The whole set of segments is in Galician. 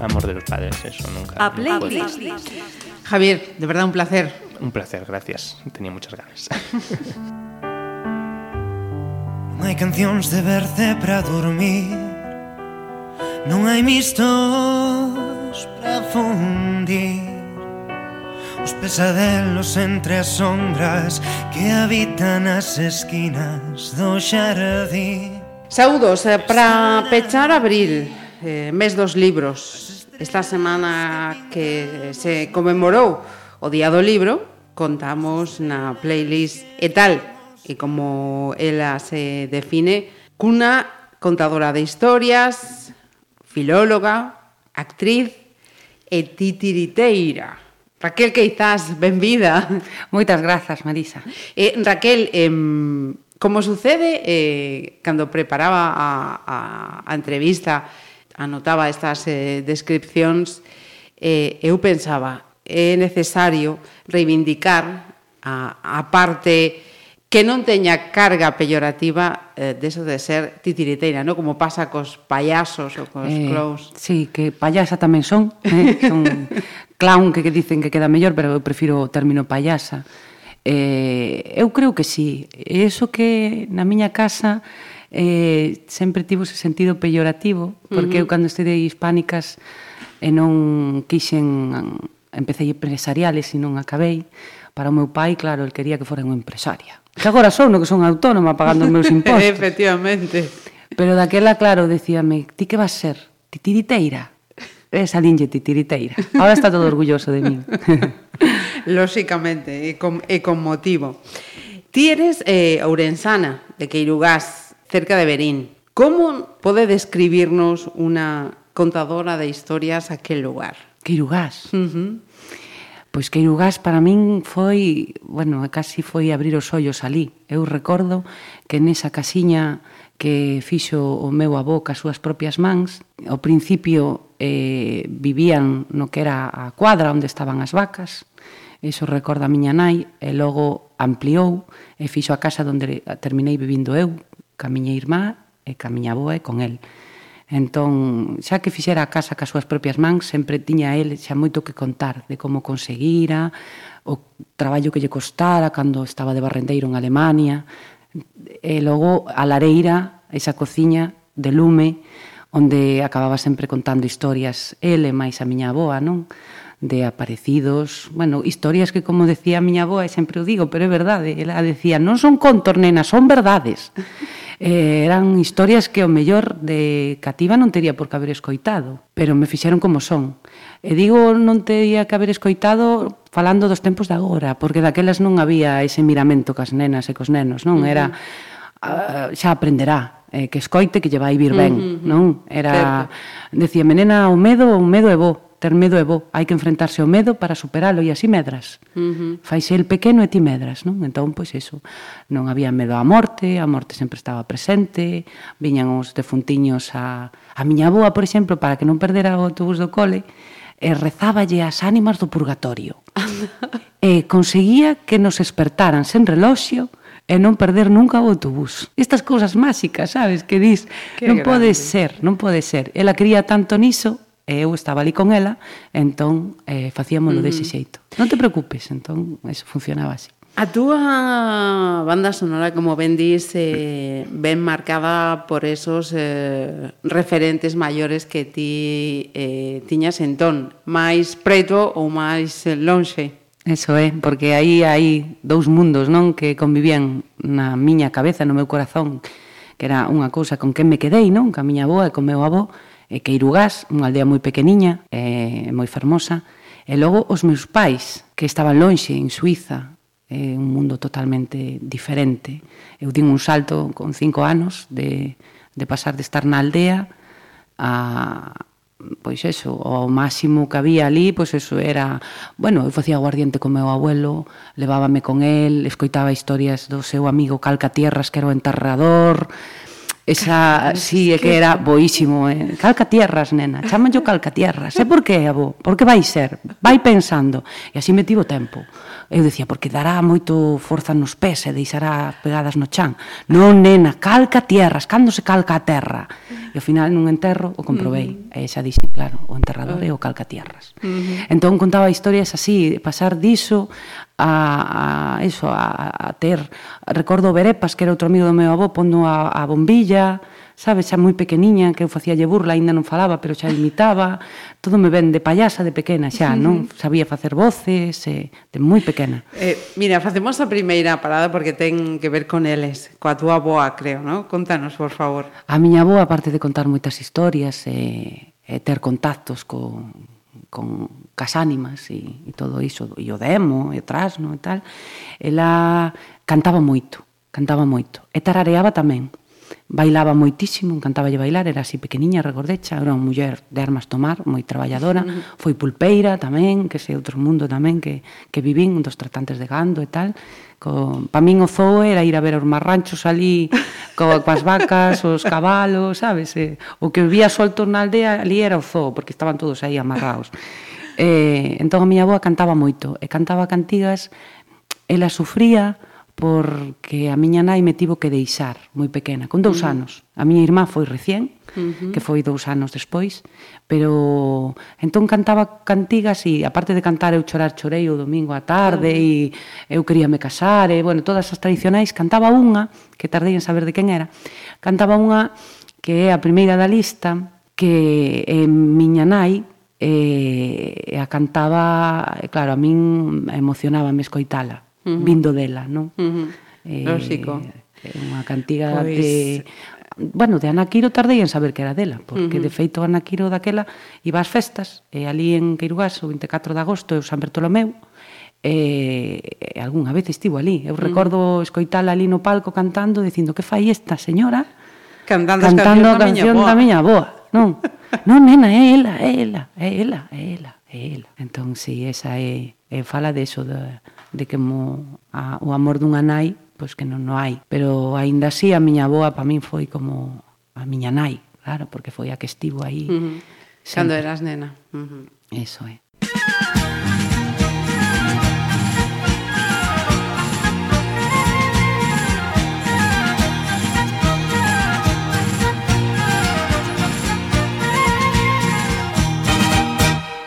amor de los padres, eso nunca. A playlist. Javier, de verdad un placer. Un placer, gracias. Tenía muchas ganas. non hai cancións de verte para dormir Non hai mistos para fundir Os pesadelos entre as sombras que habitan as esquinas do xardín Saudos, eh, para pechar abril eh, mes dos libros. Esta semana que se conmemorou o Día do Libro, contamos na playlist e tal, e como ela se define, cuna contadora de historias, filóloga, actriz e titiriteira. Raquel Queizás, benvida. Moitas grazas, Marisa. Eh, Raquel, eh, como sucede eh, cando preparaba a, a, a entrevista anotaba estas eh, descripcións, eh, eu pensaba, é necesario reivindicar a, a parte que non teña carga peyorativa eh, deso de ser titiriteira, non? Como pasa cos payasos ou cos eh, clowns. Sí, que payasa tamén son, eh? son clown que, que dicen que queda mellor, pero eu prefiro o término payasa. Eh, eu creo que sí. E iso que na miña casa eh, sempre tivo ese sentido peyorativo, porque uh -huh. eu cando estudei hispánicas e non quixen empecé empresariales e non acabei, para o meu pai, claro, el quería que fora unha empresaria. Que agora son, no que son autónoma pagando os meus impostos. Efectivamente. Pero daquela, claro, decíame, ti que vas ser? Titiriteira. Esa salinlle titiriteira. Ahora está todo orgulloso de min. Lóxicamente, e con, e con motivo. Ti eres eh, ourensana de Queirugás, cerca de Berín. Como pode describirnos unha contadora de historias aquel lugar? Queirugás. Uh -huh. Pois Queirugás para min foi, bueno, casi foi abrir os ollos ali. Eu recordo que nesa casiña que fixo o meu avó cas súas propias mans, ao principio eh, vivían no que era a cuadra onde estaban as vacas, iso recorda a miña nai, e logo ampliou e fixo a casa onde terminei vivindo eu, ca miña irmá e ca miña avoa e con el. Entón, xa que fixera a casa ca súas propias mans, sempre tiña el xa moito que contar de como conseguira, o traballo que lle costara cando estaba de barrendeiro en Alemania, e logo a lareira, esa cociña de lume, onde acababa sempre contando historias ele máis a miña aboa, non? de aparecidos, bueno, historias que como decía a miña avoa, e sempre o digo, pero é verdade, ela decía, non son contos, nena, son verdades. Eh, eran historias que o mellor de cativa non tería por que haber escoitado, pero me fixeron como son. E digo non tería que haber escoitado falando dos tempos de agora, porque daquelas non había ese miramento cas nenas e cos nenos, non? Era uh, xa aprenderá, eh, que escoite que lle vai vir ben, uh -huh, non? Era decía, "Menena, o medo, o medo é bo." ter medo é bo, hai que enfrentarse ao medo para superalo e así medras. Uh -huh. Faise el pequeno e ti medras, non? Entón, pois eso, non había medo á morte, a morte sempre estaba presente, viñan os defuntiños a, a miña boa, por exemplo, para que non perdera o autobús do cole, e rezáballe as ánimas do purgatorio. e conseguía que nos despertaran sen reloxio, e non perder nunca o autobús. Estas cousas máxicas, sabes, que dis, Qué non grande. pode ser, non pode ser. Ela cría tanto niso e eu estaba ali con ela, entón eh, facíamolo mm. dese xeito. Non te preocupes, entón eso funcionaba así. A túa banda sonora, como ben dis, eh, ben marcada por esos eh, referentes maiores que ti eh, tiñas entón, máis preto ou máis lonxe. Eso é, porque aí hai dous mundos non que convivían na miña cabeza, no meu corazón, que era unha cousa con quen me quedei, non? Ca miña avó e con meu avó, e Queirugás, unha aldea moi pequeniña, eh, moi fermosa, e logo os meus pais, que estaban lonxe en Suiza, é un mundo totalmente diferente. Eu din un salto con cinco anos de, de pasar de estar na aldea a, pois eso, o máximo que había ali, pois eso era, bueno, eu facía guardiente con meu abuelo, levábame con el, escoitaba historias do seu amigo Calcatierras, que era o enterrador, Esa, sí, é que era boísimo, eh? Calcatierras, nena, chaman yo calcatierras. Sé por que, abo. por que vai ser? Vai pensando. E así me tivo tempo eu dicía, porque dará moito forza nos pés e deixará pegadas no chan. Non, nena, calca tierras, cando se calca a terra? E ao final nun enterro o comprobei. Uh -huh. E xa dixen, claro, o enterrador uh -huh. é o calca tierras. Uh -huh. Entón contaba historias así, pasar diso a, a eso, a, a ter, recordo Berepas, que era outro amigo do meu avó, pondo a, a bombilla, sabes, xa moi pequeniña, que eu facíalle burla, aínda non falaba, pero xa imitaba, todo me ven de payasa de pequena xa, non? Sabía facer voces, eh, de moi pequena. Eh, mira, facemos a primeira parada porque ten que ver con eles, coa túa boa, creo, non? Contanos, por favor. A miña boa, aparte de contar moitas historias, eh, eh ter contactos co, con cas ánimas e, e todo iso, e o demo, e o trasno e tal, ela cantaba moito, cantaba moito. E tarareaba tamén bailaba moitísimo, encantaballe bailar, era así pequeniña, regordecha, era unha muller de armas tomar, moi traballadora, foi pulpeira tamén, que sei outro mundo tamén que, que vivín, dos tratantes de gando e tal, co, pa min o zoo era ir a ver os marranchos ali, co, coas vacas, os cabalos, sabes? Eh? O que vía solto na aldea ali era o zoo, porque estaban todos aí amarrados. Eh, entón a miña avoa cantaba moito, e cantaba cantigas, ela sufría, porque a miña nai me tivo que deixar moi pequena, con dous uh -huh. anos. A miña irmá foi recién, uh -huh. que foi dous anos despois, pero entón cantaba cantigas e aparte de cantar eu chorar chorei o domingo á tarde uh -huh. e eu queríame casar e bueno, todas as tradicionais cantaba unha que tardei en saber de quen era. Cantaba unha que é a primeira da lista que é miña nai e, e a cantaba, e claro, a min emocionaba me escoitala uh -huh. vindo dela, non? Uh -huh. eh, Lógico. É unha cantiga pois... de bueno, de Ana Quiro tardei en saber que era dela, porque uh -huh. de feito Ana Quiro daquela iba ás festas, e ali en Queirugás o 24 de agosto, o San Bertolomeu, e, e algunha vez estivo ali. Eu uh -huh. recordo escoitala ali no palco cantando, dicindo que fai esta señora cantando, cantando a canción da miña boa. Non, non, nena, é ela, é ela, é ela, é ela, é ela. Entón, si, sí, esa é, é fala de eso, de, de que mo, a, o amor dunha nai pois que non no hai. Pero aínda así a miña boa para min foi como a miña nai, claro, porque foi a que estivo aí. Uh -huh. Cando eras nena. Uh -huh. Eso é.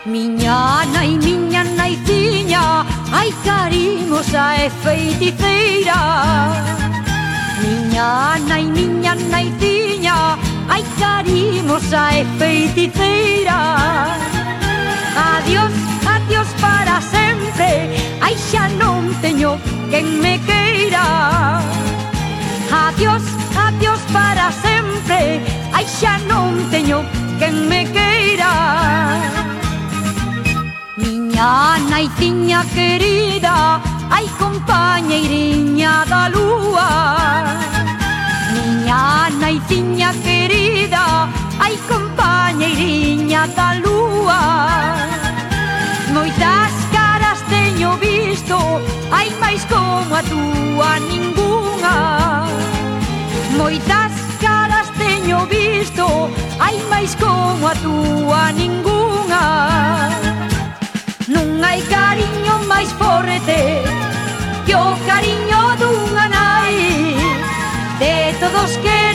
Miña nai, miña Ai, carimosa e feiticeira Miña nai, miña naitiña Ai, carimosa e feiticeira Adiós, adiós para sempre Ai, xa non teño quen me queira. Adiós, adiós para sempre Ai, xa non teño quen me queira. Miña naitiña querida Ai compañeiriña da lúa Miña naitiña querida Ai compañeiriña da lúa Moitas caras teño visto Ai máis como a túa ningunha. Moitas caras teño visto Ai máis como a túa ningunha. Non hai cariño máis forte que o cariño dunha nai. De todos que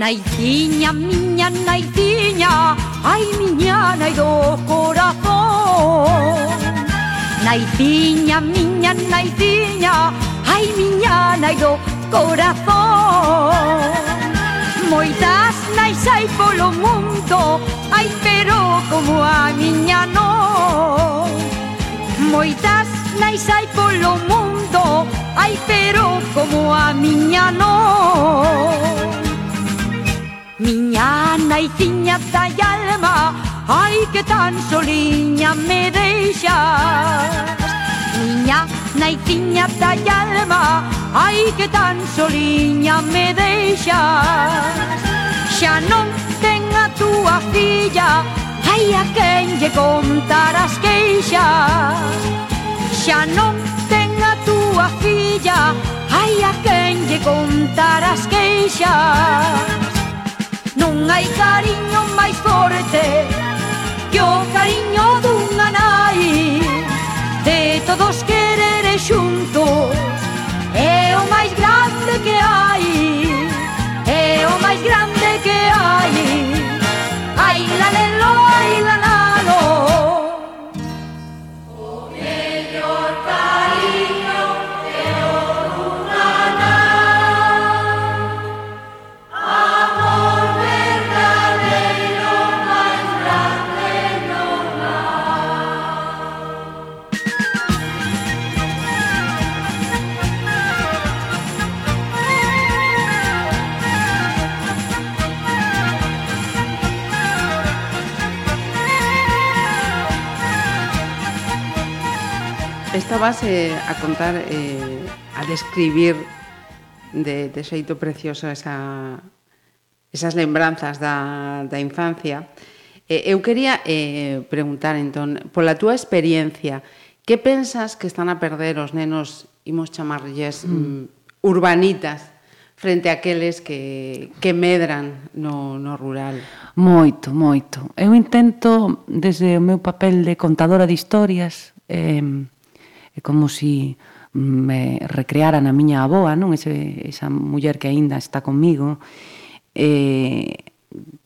naizinha, miña naizinha, ai miña nai do corazón. Naizinha, miña naizinha, ai miña nai do corazón. Moitas nais hai polo mundo, ai pero como a miña non. Moitas nais hai polo mundo, ai pero como a miña non. Miña naiciña da alma Ai que tan soliña me deixas Miña naitiña da alma Ai que tan soliña me deixas Xa non ten a túa filla Ai a quen lle contar as queixas Xa non ten a túa filla Ai a quen lle contar as queixas Non hai cariño máis forte Que o cariño dunha nai De todos querer xuntos É o máis grande que hai É o máis grande que hai. Ai la lelo, ai la vas eh, a contar, eh, a describir de, de xeito precioso esa, esas lembranzas da, da infancia. Eh, eu quería eh, preguntar, entón, pola túa experiencia, que pensas que están a perder os nenos, imos chamarlles, mm. mm urbanitas, frente a aqueles que, que medran no, no rural? Moito, moito. Eu intento, desde o meu papel de contadora de historias, eh, É como se si mm, me recreara na miña aboa, non? Ese, esa muller que aínda está comigo. Eh,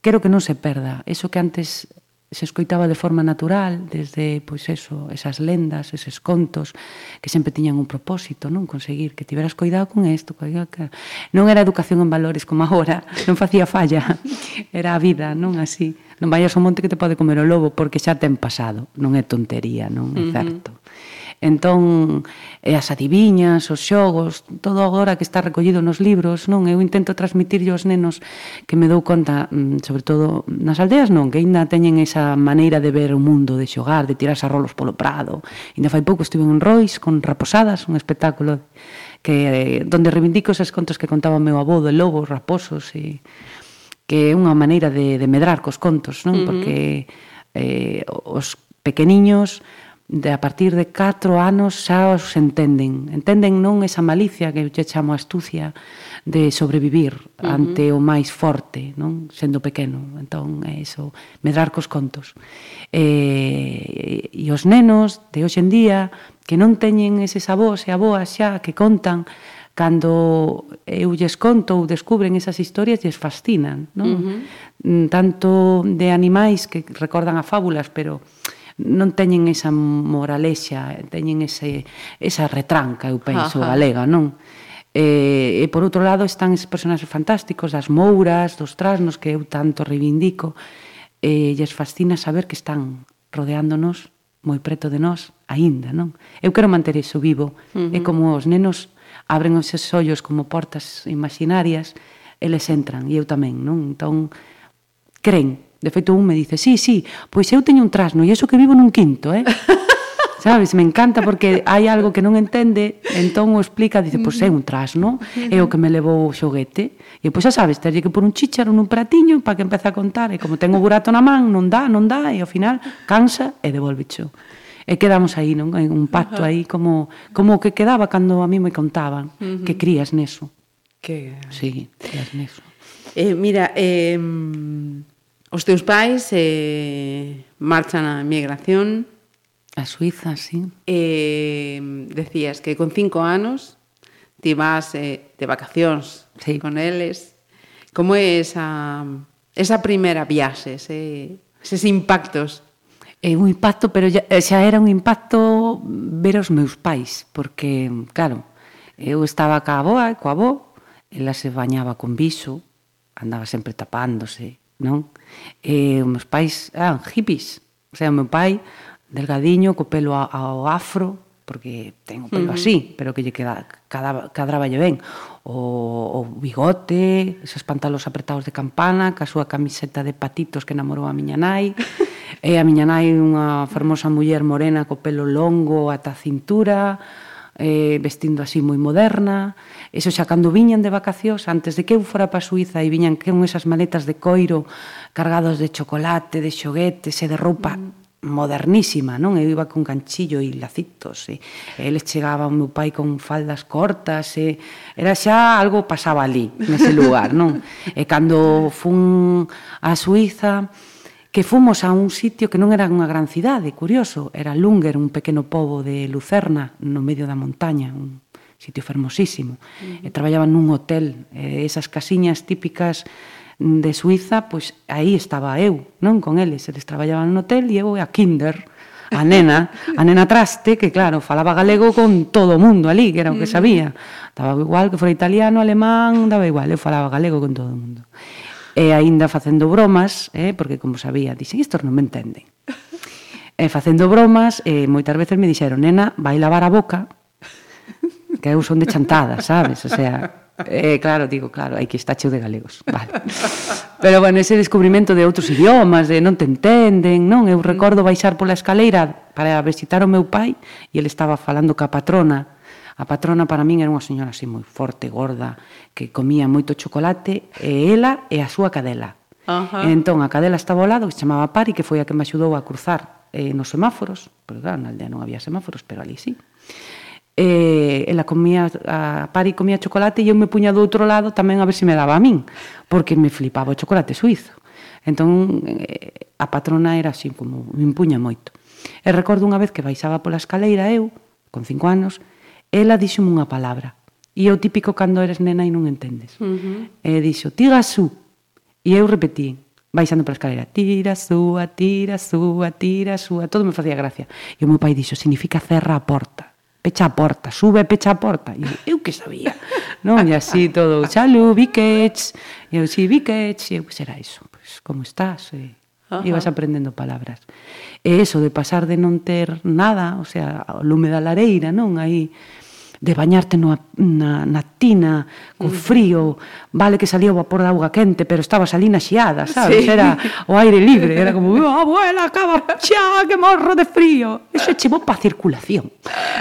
quero que non se perda. Eso que antes se escoitaba de forma natural, desde pois eso, esas lendas, eses contos que sempre tiñan un propósito, non conseguir que tiveras coidado con isto, que non era educación en valores como agora, non facía falla, era a vida, non así. Non vayas ao monte que te pode comer o lobo porque xa ten pasado, non é tontería, non é certo. Uh -huh. Entón, e as adiviñas, os xogos, todo agora que está recollido nos libros, non? Eu intento transmitirlle aos nenos que me dou conta, mm, sobre todo nas aldeas, non? Que aínda teñen esa maneira de ver o mundo, de xogar, de tirarse a rolos polo prado. Ainda fai pouco estive en Rois con Raposadas, un espectáculo que eh, donde reivindico esas contos que contaba meu avó de lobos, raposos e que é unha maneira de, de medrar cos contos, non? Uh -huh. Porque eh, os pequeniños de a partir de 4 anos xa os entenden. Entenden non esa malicia que eu che chamo astucia de sobrevivir uh -huh. ante o máis forte, non? Sendo pequeno. Entón, é iso, medrar cos contos. E, e os nenos de hoxe en día que non teñen eses avós e aboas xa que contan cando eu lles conto ou descubren esas historias lles fascinan, non? Uh -huh. Mm, tanto de animais que recordan a fábulas, pero non teñen esa moralexa, teñen ese, esa retranca, eu penso, Ajá. galega, non? E, e por outro lado están esos personaxes fantásticos das mouras, dos trasnos que eu tanto reivindico e lles fascina saber que están rodeándonos moi preto de nós aínda, non? Eu quero manter iso vivo uh -huh. e como os nenos abren os seus ollos como portas imaginarias eles entran e eu tamén, non? Entón creen De feito, un me dice, sí, sí, pois eu teño un trasno, e iso que vivo nun quinto, eh? sabes? Me encanta porque hai algo que non entende, entón o explica, dice, pois é mm. un trasno, é o que me levou o xoguete. E pois xa sabes, terlle que por un chícharo nun pratiño para que empece a contar, e como ten o burato na man, non dá, non dá, e ao final cansa e devolve xo. E quedamos aí, non? En un pacto aí como como que quedaba cando a mí me contaban uh -huh. que crías neso. Que Sí, crías neso. Eh, mira, eh Os teus pais eh, marchan a emigración. A Suiza, sí. Eh, decías que con cinco anos ti vas eh, de vacacións sí. con eles. Como é esa, esa primeira viaxe, ese, eses impactos? É un impacto, pero xa, eh, xa era un impacto ver os meus pais, porque, claro, eu estaba ca a e coa avó, ela se bañaba con viso, andaba sempre tapándose, non? E os meus pais eran hippies. O sea, o meu pai, delgadiño, co pelo ao afro, porque ten o pelo uh -huh. así, pero que lle queda cada cadraba lle ben. O, o bigote, esos pantalos apretados de campana, ca súa camiseta de patitos que namorou a miña nai. e a miña nai unha fermosa muller morena co pelo longo ata a cintura eh, vestindo así moi moderna, eso xa cando viñan de vacacións, antes de que eu fora para Suiza e viñan con esas maletas de coiro cargados de chocolate, de xoguetes e de roupa mm. modernísima, non? Eu iba con ganchillo e lacitos, e eles chegaban o meu pai con faldas cortas, e era xa algo pasaba ali, nese lugar, non? E cando fun a Suiza, que fomos a un sitio que non era unha gran cidade, curioso, era Lunger, un pequeno pobo de Lucerna, no medio da montaña, un sitio fermosísimo. Uh -huh. E traballaban nun hotel, e esas casiñas típicas de Suiza, pois aí estaba eu, non con eles, eles traballaban no hotel e eu a kinder, a nena, a nena traste, que claro, falaba galego con todo o mundo ali, que era o que sabía. Daba igual que fora italiano, alemán, daba igual, eu falaba galego con todo o mundo e aínda facendo bromas, eh, porque como sabía, dixen, estos non me entenden. E facendo bromas, e moitas veces me dixeron, nena, vai lavar a boca, que eu son de chantada, sabes? O sea, eh, claro, digo, claro, hai que está cheo de galegos, vale. Pero bueno, ese descubrimento de outros idiomas, de non te entenden, non? Eu recordo baixar pola escaleira para visitar o meu pai e ele estaba falando ca patrona A patrona para min era unha señora así moi forte, gorda, que comía moito chocolate, e ela e a súa cadela. Uh -huh. E entón a cadela estaba ao lado, que se chamaba Pari, que foi a que me axudou a cruzar eh, nos semáforos, porque claro, na aldea non había semáforos, pero ali sí. E ela comía, a Pari comía chocolate e eu me puña do outro lado tamén a ver se me daba a min, porque me flipaba o chocolate suizo. Entón, eh, a patrona era así como, me impuña moito. E recordo unha vez que baixaba pola escaleira eu, con cinco anos, ela díxome unha palabra. E é o típico cando eres nena e non entendes. Uh -huh. E dixo, tira su. E eu repetí, baixando pola escalera, tira súa, tira súa, tira súa, todo me facía gracia. E o meu pai dixo, significa cerra a porta pecha a porta, sube, pecha a porta. E eu, eu que sabía, non? E así todo, xalú, biquets, e eu, si, sí, biquets, e eu, que será iso? Pois, como estás? E, Ajá. ibas aprendendo palabras. E eso de pasar de non ter nada, o sea, o lume da lareira, non? Aí, de bañarte no, na, na tina, co frío, vale que salía o vapor da auga quente, pero estabas ali na xiada, sabes? Sí. Era o aire libre, era como, oh, abuela, acaba xa, que morro de frío. Eso chevou pa circulación,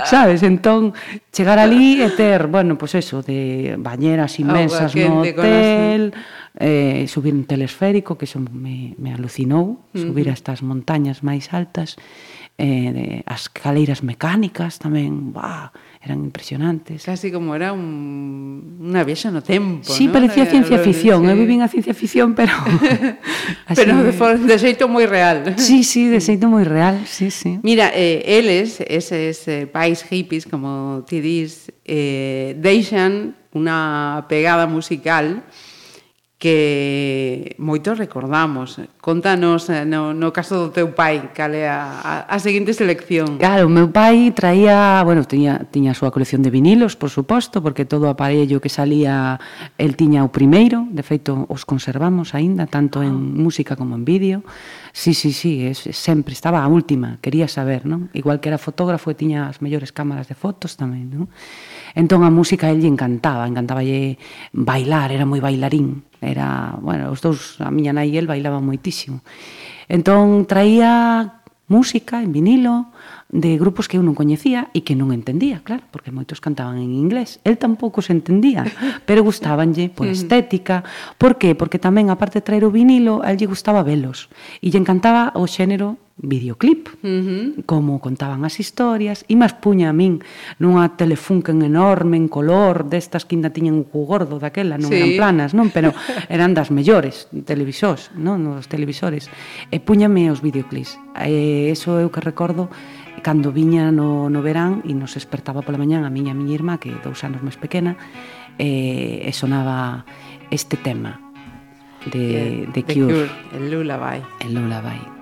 sabes? Entón, chegar ali e ter, bueno, pois pues eso, de bañeras inmensas no hotel, eh, subir un telesférico, que eso me, me alucinou, uh -huh. subir a estas montañas máis altas, eh, de, as caleiras mecánicas tamén, bah, eran impresionantes. Casi como era un, unha viaxe no tempo, Sí, ¿no? parecía ciencia ficción, sí. eu vivín a ciencia ficción, pero así... pero de, de xeito moi real. Sí, sí, de xeito moi real, sí, sí. Mira, eh, eles, eses eh, pais hippies, como ti dis, eh, deixan unha pegada musical que moitos recordamos. Contanos eh, no, no caso do teu pai, cal é a, a, a seguinte selección. Claro, o meu pai traía, bueno, tiña, tiña a súa colección de vinilos, por suposto, porque todo o aparello que salía, el tiña o primeiro, de feito, os conservamos aínda, tanto ah. en música como en vídeo. Sí, sí, sí, es, sempre estaba a última, quería saber, non? Igual que era fotógrafo e tiña as mellores cámaras de fotos tamén, non? Entón a música a ele encantaba, encantaba lle bailar, era moi bailarín Era, bueno, os dous, a miña nai e el bailaban moitísimo. Entón traía música en vinilo de grupos que eu non coñecía e que non entendía, claro, porque moitos cantaban en inglés. El tampouco se entendía, pero gustábanlle por estética. Por que? Porque tamén, aparte de traer o vinilo, a él lle gustaba velos. E lle encantaba o xénero videoclip uh -huh. como contaban as historias e mas puña a min nunha telefunken enorme en color destas que ainda tiñen un gordo daquela non sí. eran planas, non, pero eran das mellores televisores, non, nos televisores. E puñame os videoclips. E eso eu que recordo cando viña no, no verán e nos despertaba pola mañán a miña a miña irmá que dous anos máis pequena e, e sonaba este tema de, de, de Cure, Cure el Lullaby. El Lullaby.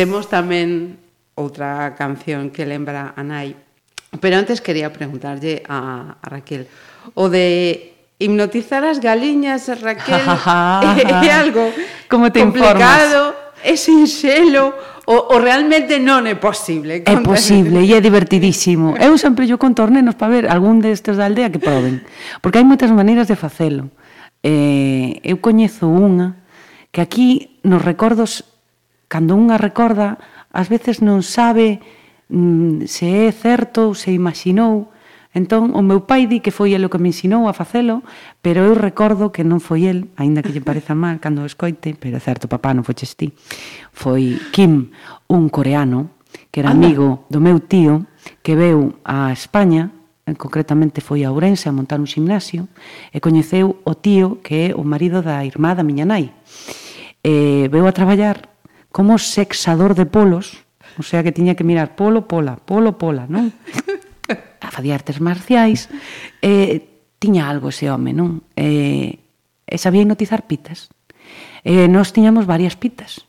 Temos tamén outra canción que lembra a Nai. Pero antes quería preguntarlle a, a Raquel o de hipnotizar as galiñas, Raquel, é algo Como te complicado, informas? é sinxelo o, o realmente non é posible. É posible e é divertidísimo. Eu sempre yo conto aos nenos para ver algún destes da aldea que proben, porque hai moitas maneiras de facelo. Eh, eu coñezo unha que aquí nos recordos cando unha recorda, ás veces non sabe mm, se é certo ou se imaginou. Entón, o meu pai di que foi el o que me ensinou a facelo, pero eu recordo que non foi el, aínda que lle pareza mal cando o escoite, pero é certo, papá, non foches ti. Foi Kim, un coreano, que era amigo do meu tío, que veu a España, eh, concretamente foi a Ourense a montar un gimnasio, e coñeceu o tío que é o marido da irmá da miña nai. E veu a traballar como sexador de polos, o sea que tiña que mirar polo, pola, polo, pola, non? A Facía artes marciais, eh, tiña algo ese home, non? Eh, e sabía hipnotizar pitas. Eh, nós tiñamos varias pitas.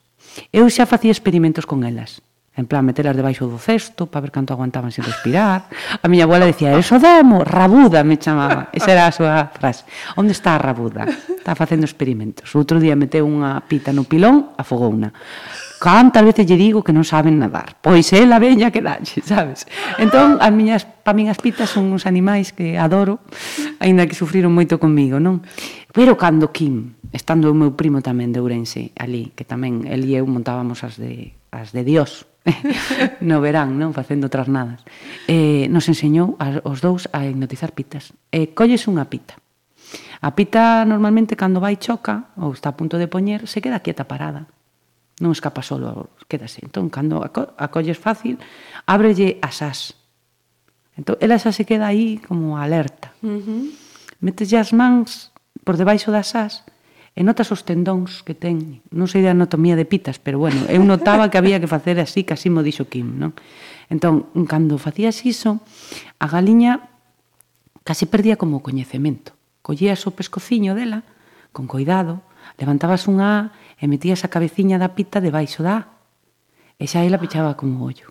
Eu xa facía experimentos con elas. En plan, metelas debaixo do cesto para ver canto aguantaban sin respirar. A miña abuela dicía, eso demo, rabuda me chamaba. Esa era a súa frase. Onde está a rabuda? Está facendo experimentos. Outro día meteu unha pita no pilón, afogouna. Cantas veces lle digo que non saben nadar. Pois ela veña que dalle, sabes? Entón, as miñas, pa min as pitas son uns animais que adoro, aínda que sufriron moito comigo, non? Pero cando Kim, estando o meu primo tamén de Ourense, ali, que tamén el e eu montábamos as de, as de Dios, no verán, non facendo trasnadas. Eh, nos enseñou a, os dous a hipnotizar pitas. Eh, colles unha pita. A pita normalmente cando vai choca ou está a punto de poñer, se queda quieta parada. Non escapa solo, quédase. Entón, cando a colles fácil, ábrelle as as. Entón, ela xa se queda aí como alerta. Uh -huh. Metes as mans por debaixo das as e notas os tendóns que ten. Non sei de anatomía de pitas, pero bueno, eu notaba que había que facer así, casi mo dixo Kim, non? Entón, cando facías iso, a galiña casi perdía como o coñecemento. Collías o pescociño dela, con cuidado, levantabas unha A e metías a cabeciña da pita debaixo da A. E xa ela pechaba como o ollo.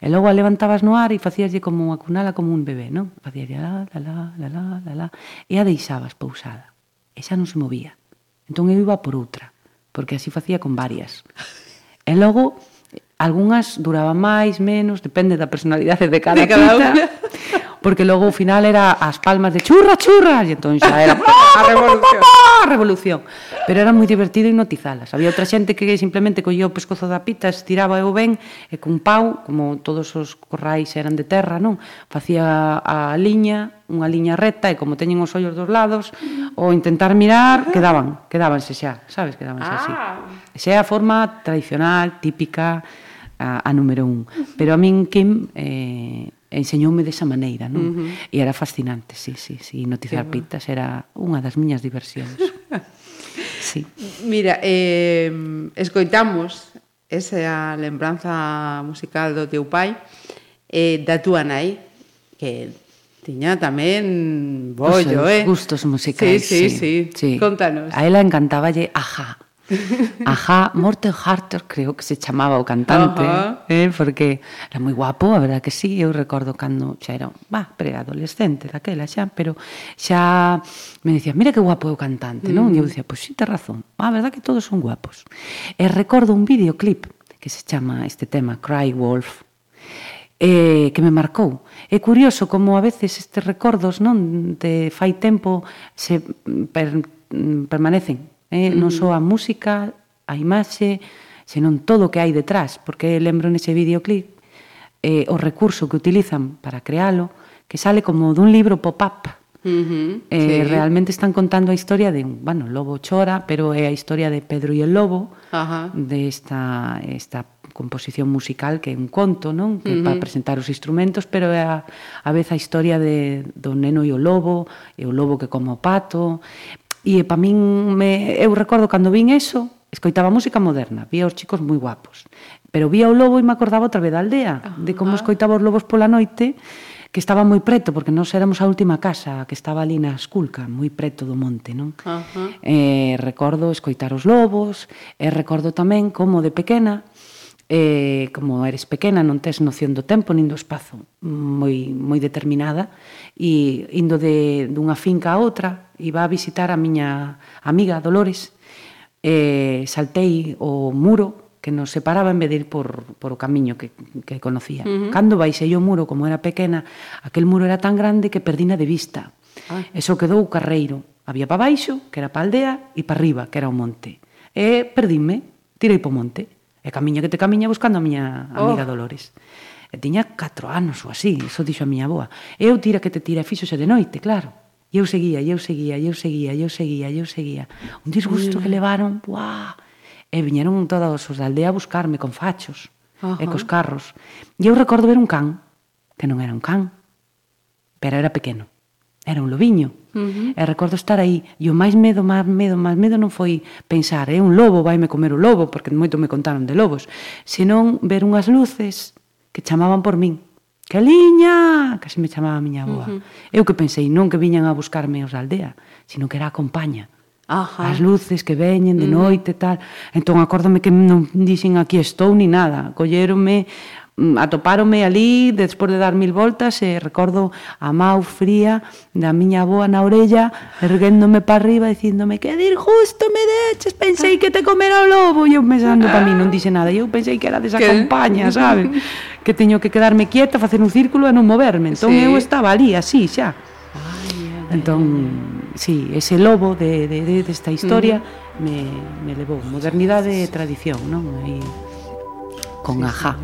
E logo a levantabas no ar e facíaslle como unha cunala como un bebé, non? Facíaslle la, la, la, la, la, la, la, e a deixabas pousada. E xa non se movía. Entón eu iba por outra, porque así facía con varias. E logo, algunhas duraban máis, menos, depende da personalidade de cada, de cada pita. Una. porque logo o final era as palmas de churra, churra, e entón xa era ah, a revolución. a revolución. Pero era moi divertido hipnotizalas. Había outra xente que simplemente collía o pescozo da pita, estiraba eu ben, e cun pau, como todos os corrais eran de terra, non? Facía a liña, unha liña recta, e como teñen os ollos dos lados, ou intentar mirar, quedaban, quedábanse xa, sabes, quedábanse ah. así. Esa é a forma tradicional, típica, a, a número un. Pero a min Kim eh, enseñoume desa maneira, non? Uh -huh. E era fascinante, sí, sí, sí. Notizar pitas era unha das miñas diversións. sí. Mira, eh, escoitamos esa lembranza musical do teu pai eh, da túa nai, que tiña tamén bollo, eh? Gustos musicais, sí, sí, sí. sí. sí. Contanos. A ela encantaballe Aja. Ajá, Morten Harter creo que se chamaba o cantante, uh -huh. eh, porque era moi guapo, a verdad que sí, eu recordo cando xa era, va, preadolescente daquela xa, pero xa me dicía, mira que guapo é o cantante, mm. non? E eu dicía, pois pues, sí, te razón, a verdad que todos son guapos. Eh, e recordo un videoclip que se chama este tema, Cry Wolf, eh, que me marcou. É curioso como a veces estes recordos non de fai tempo se per, mm, permanecen eh? Mm. Non só a mm. música, a imaxe, senón todo o que hai detrás, porque lembro nese videoclip eh, o recurso que utilizan para crealo, que sale como dun libro pop-up, Uh -huh, eh, sí. Realmente están contando a historia de un, bueno, lobo chora, pero é a historia de Pedro e el lobo, Ajá. de esta, esta composición musical que é un conto, non? Que uh -huh. para presentar os instrumentos, pero é a, a vez a historia de do neno e o lobo, e o lobo que come o pato, E para min, me, eu recordo cando vin eso, escoitaba música moderna, vía os chicos moi guapos. Pero vía o lobo e me acordaba outra vez da aldea, de como ah. escoitaba os lobos pola noite, que estaba moi preto, porque nós éramos a última casa que estaba ali na Esculca, moi preto do monte, non? Ajá. eh, recordo escoitar os lobos, e eh, recordo tamén como de pequena eh, como eres pequena non tes noción do tempo nin do espazo moi, moi determinada e indo de, dunha finca a outra iba a visitar a miña amiga Dolores eh, saltei o muro que nos separaba en vez de ir por, por o camiño que, que conocía. Uh -huh. Cando baixei o muro, como era pequena, aquel muro era tan grande que perdina de vista. Ai. Eso quedou carreiro. Había para baixo, que era para a aldea, e para arriba, que era o monte. E perdinme, tirei po monte E camiña que te camiña buscando a miña amiga oh. Dolores. E tiña 4 anos ou así, iso dixo a miña boa. E eu tira que te tira, fixose de noite, claro. E eu seguía, e eu seguía, e eu seguía, e eu seguía, e eu seguía. Un disgusto que mm. levaron, buah. E viñeron todos os da aldea a buscarme con fachos uh -huh. e cos carros. E eu recordo ver un can, que non era un can, pero era pequeno era un lobiño. Uh -huh. E recordo estar aí, e o máis medo, máis medo, máis medo non foi pensar, é eh, un lobo, vaime comer o lobo, porque moito me contaron de lobos, senón ver unhas luces que chamaban por min. Que liña, casi me chamaba a miña boa. Uh -huh. Eu que pensei, non que viñan a buscarme os da aldea, sino que era a compaña. Ajá. as luces que veñen de noite e tal. Entón acórdame que non dixen aquí estou ni nada. Colléronme Mm, atopárome ali despois de dar mil voltas e recordo a mau fría da miña boa na orella erguéndome para arriba dicíndome que dir justo me deches pensei que te comera o lobo e eu pensando para mí non dixe nada e eu pensei que era desa ¿Qué? compaña saben que teño que quedarme quieta facer un círculo e non moverme entón sí. eu estaba ali así xa entón sí, ese lobo de, de, de, desta historia me, me levou modernidade e tradición non? E, con Aja.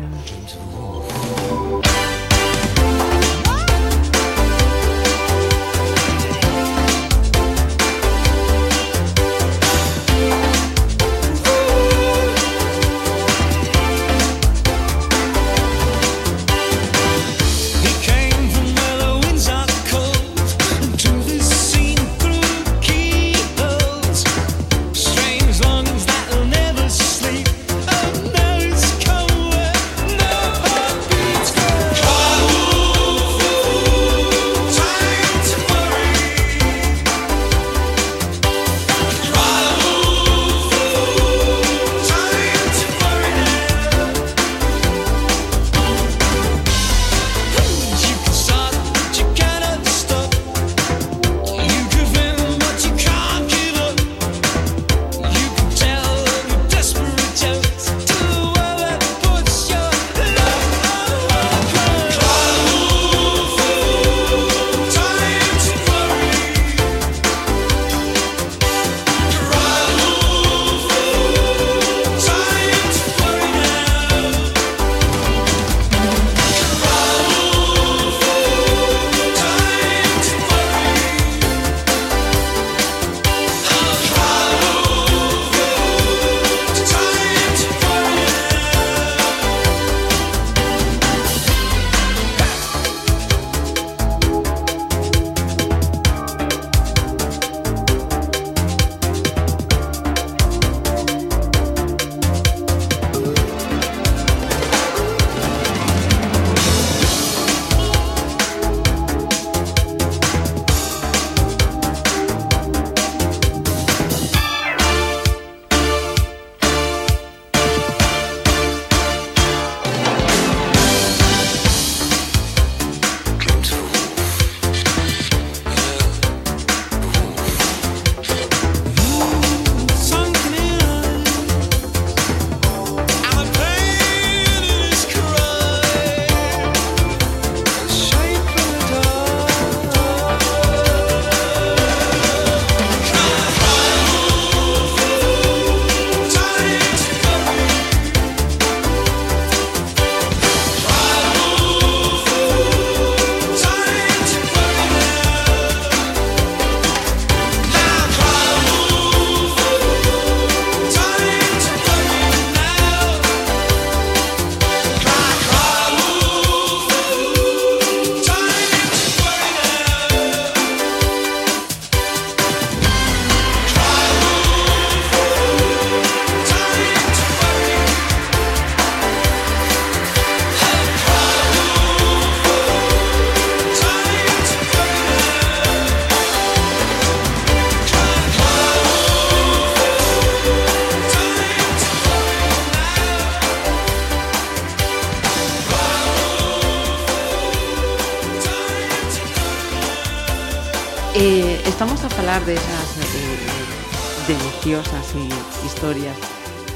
preciosas e historias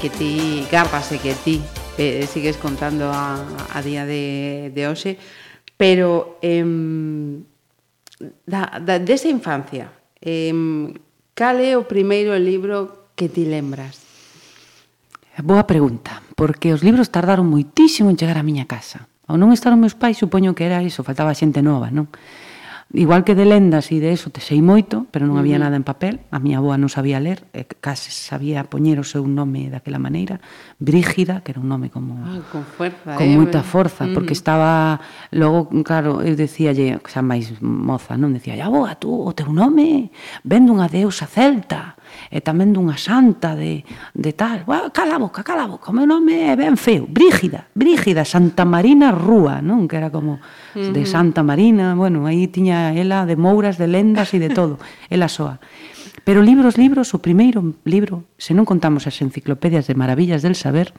que ti garpas e que ti eh, sigues contando a, a día de, de hoxe, pero eh, da, da, desa infancia, eh, cal é o primeiro libro que ti lembras? Boa pregunta, porque os libros tardaron moitísimo en chegar á miña casa. Ao non estar os meus pais, supoño que era iso, faltaba xente nova, non? Igual que de lendas e de eso te sei moito, pero non había nada en papel. A miña aboa non sabía ler, e case sabía poñer o seu nome daquela maneira. Brígida, que era un nome como... Ah, con fuerza, Con eh, moita forza, porque estaba... Logo, claro, eu dicíalle, xa máis moza, non? dicía, aboa, tú, o teu nome, vendo unha deusa celta e tamén dunha santa de, de tal. Uau, cala a boca, cala a boca, o meu nome é ben feo. Brígida, Brígida, Santa Marina Rúa, non? Que era como de Santa Marina, bueno, aí tiña ela de mouras, de lendas e de todo, ela soa. Pero libros, libros, o primeiro libro, se non contamos as enciclopedias de maravillas del saber,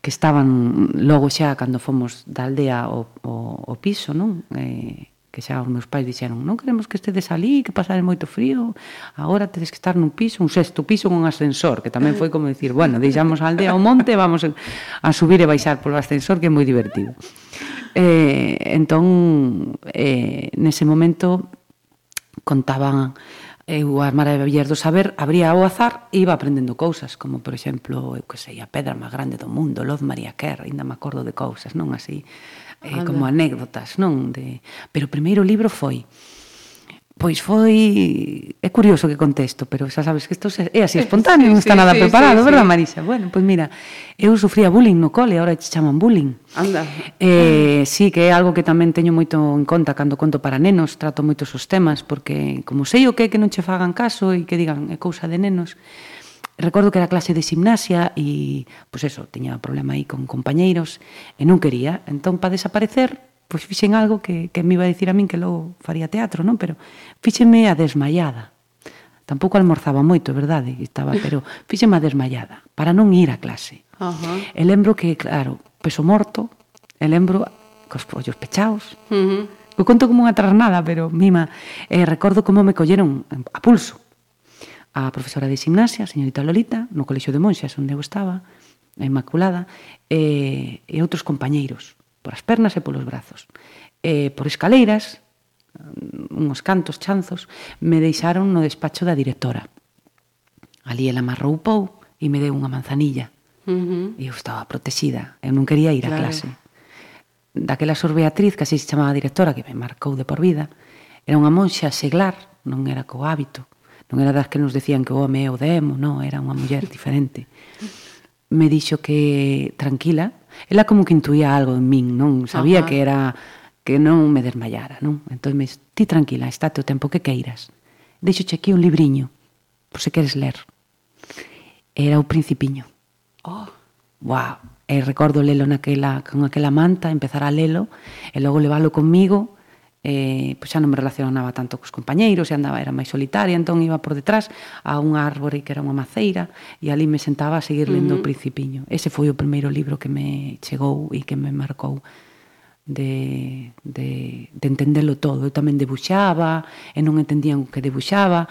que estaban logo xa cando fomos da aldea ao, ao, ao piso, non? Eh, que xa os meus pais dixeron non queremos que estedes ali, que pasare moito frío agora tedes que estar nun piso, un sexto piso con un ascensor, que tamén foi como dicir bueno, deixamos a aldea ao monte, vamos a subir e baixar polo ascensor que é moi divertido. Eh, entón eh, nese momento contaban eh, eu as maravillas do saber abría ao azar e iba aprendendo cousas, como por exemplo, eu que sei, a pedra máis grande do mundo, Loz María Kerr, ainda me acordo de cousas, non así eh, como anécdotas, non? De... Pero o primeiro libro foi Pois foi... É curioso que contesto, pero xa sabes que isto é así espontáneo, sí, non está sí, nada sí, preparado, sí, verdad, sí. Marisa? Bueno, pois mira, eu sufría bullying no cole, agora te chaman bullying. Anda. Eh, sí, que é algo que tamén teño moito en conta cando conto para nenos, trato moitos os temas, porque como sei o que é que non che fagan caso e que digan é cousa de nenos, recordo que era clase de gimnasia e, pois eso, tiña problema aí con compañeiros e non quería. Entón, para desaparecer, pois fixen algo que, que me iba a dicir a min que logo faría teatro, non? Pero fíxenme a desmayada. Tampouco almorzaba moito, verdade, estaba, pero fíxenme a desmayada para non ir a clase. Uh -huh. E lembro que, claro, peso morto, e lembro cos pollos pechados, uh -huh. O conto como unha trasnada, pero mima, eh, recordo como me colleron a pulso a profesora de gimnasia, a señorita Lolita, no Colexio de Monxas, onde eu estaba, a Inmaculada, e, e outros compañeiros, por as pernas e polos brazos. E, por escaleiras, uns cantos chanzos, me deixaron no despacho da directora. Ali ela me arroupou e me deu unha manzanilla. Uh -huh. E eu estaba protexida, eu non quería ir claro. a clase. Daquela sor Beatriz, que así se chamaba directora, que me marcou de por vida, era unha monxa seglar, non era co hábito, non era das que nos decían que o home é o demo, non, era unha muller diferente. Me dixo que tranquila, ela como que intuía algo en min, non sabía Ajá. que era que non me desmayara, non? Entón me dixo, ti tranquila, estate o tempo que queiras. Deixoche aquí un libriño, por se queres ler. Era o Principiño. Oh, wow. E recordo lelo naquela, con aquela manta, empezar a lelo, e logo leválo conmigo, eh, pois xa non me relacionaba tanto cos compañeiros, e andaba, era máis solitaria, entón iba por detrás a un árbore que era unha maceira e ali me sentaba a seguir lendo uh -huh. o Principiño. Ese foi o primeiro libro que me chegou e que me marcou de, de, de entendelo todo. Eu tamén debuxaba e non entendían o que debuxaba.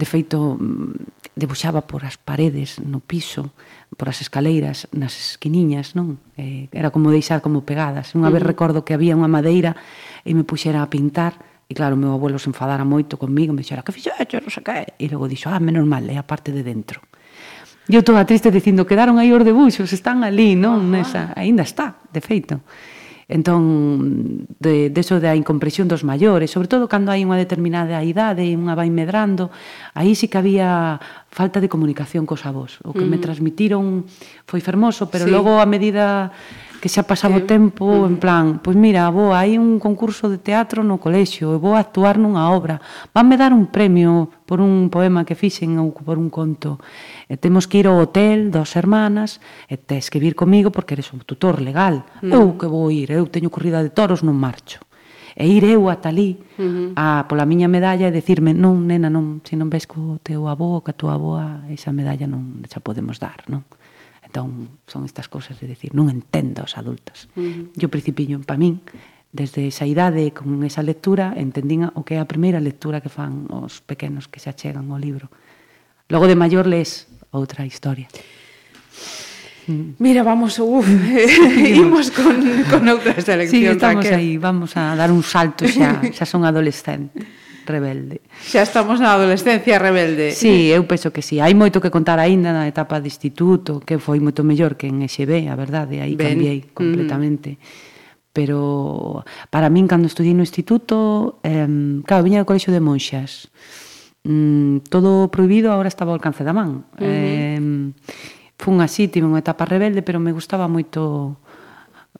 De feito, mm, debuxaba por as paredes, no piso, por as escaleiras, nas esquiniñas, non? Eh, era como deixar como pegadas. Unha vez uh -huh. recordo que había unha madeira e me puxera a pintar, E claro, meu abuelo se enfadara moito comigo, me dixera, que fixeche, non sei que. E logo dixo, ah, menos mal, é a parte de dentro. E eu toda triste dicindo, quedaron aí os debuxos, están ali, non? Nesa, aínda está, de feito. Entón, de, de eso da incompresión dos maiores, sobre todo cando hai unha determinada idade e unha vai medrando, aí sí que había falta de comunicación cos avós. O que mm. me transmitiron foi fermoso, pero sí. logo a medida que xa pasaba o tempo uh -huh. en plan, pois mira, vou, hai un concurso de teatro no colexio, e vou actuar nunha obra, vanme dar un premio por un poema que fixen ou por un conto. E temos que ir ao hotel dos hermanas e tes que vir comigo porque eres un tutor legal. Uh -huh. Eu que vou ir, eu teño corrida de toros, non marcho e ir eu ata ali uh -huh. a, pola miña medalla e decirme non, nena, non, se non ves co teu avó, ca tua avoa, esa medalla non xa podemos dar, non? Entón, son estas cousas de decir, non entendo os adultos. Uh -huh. Yo principiño pa min, desde esa idade, con esa lectura, entendín o que é a primeira lectura que fan os pequenos que se achegan ao libro. Logo de maior lees outra historia. Mira, vamos, uf, imos con, con outra selección, sí, estamos Raquel. aí, vamos a dar un salto xa, xa son adolescente rebelde. Xa estamos na adolescencia rebelde. Sí, eu penso que sí. Hai moito que contar aínda na etapa de instituto, que foi moito mellor que en EXB, a verdade, aí ben. cambiei mm-hmm. completamente. Mm. Pero para min, cando estudei no instituto, eh, claro, viña do colexo de monxas. Mm, todo prohibido agora estaba ao alcance da man. Mm. Eh, fun así, tive unha etapa rebelde, pero me gustaba moito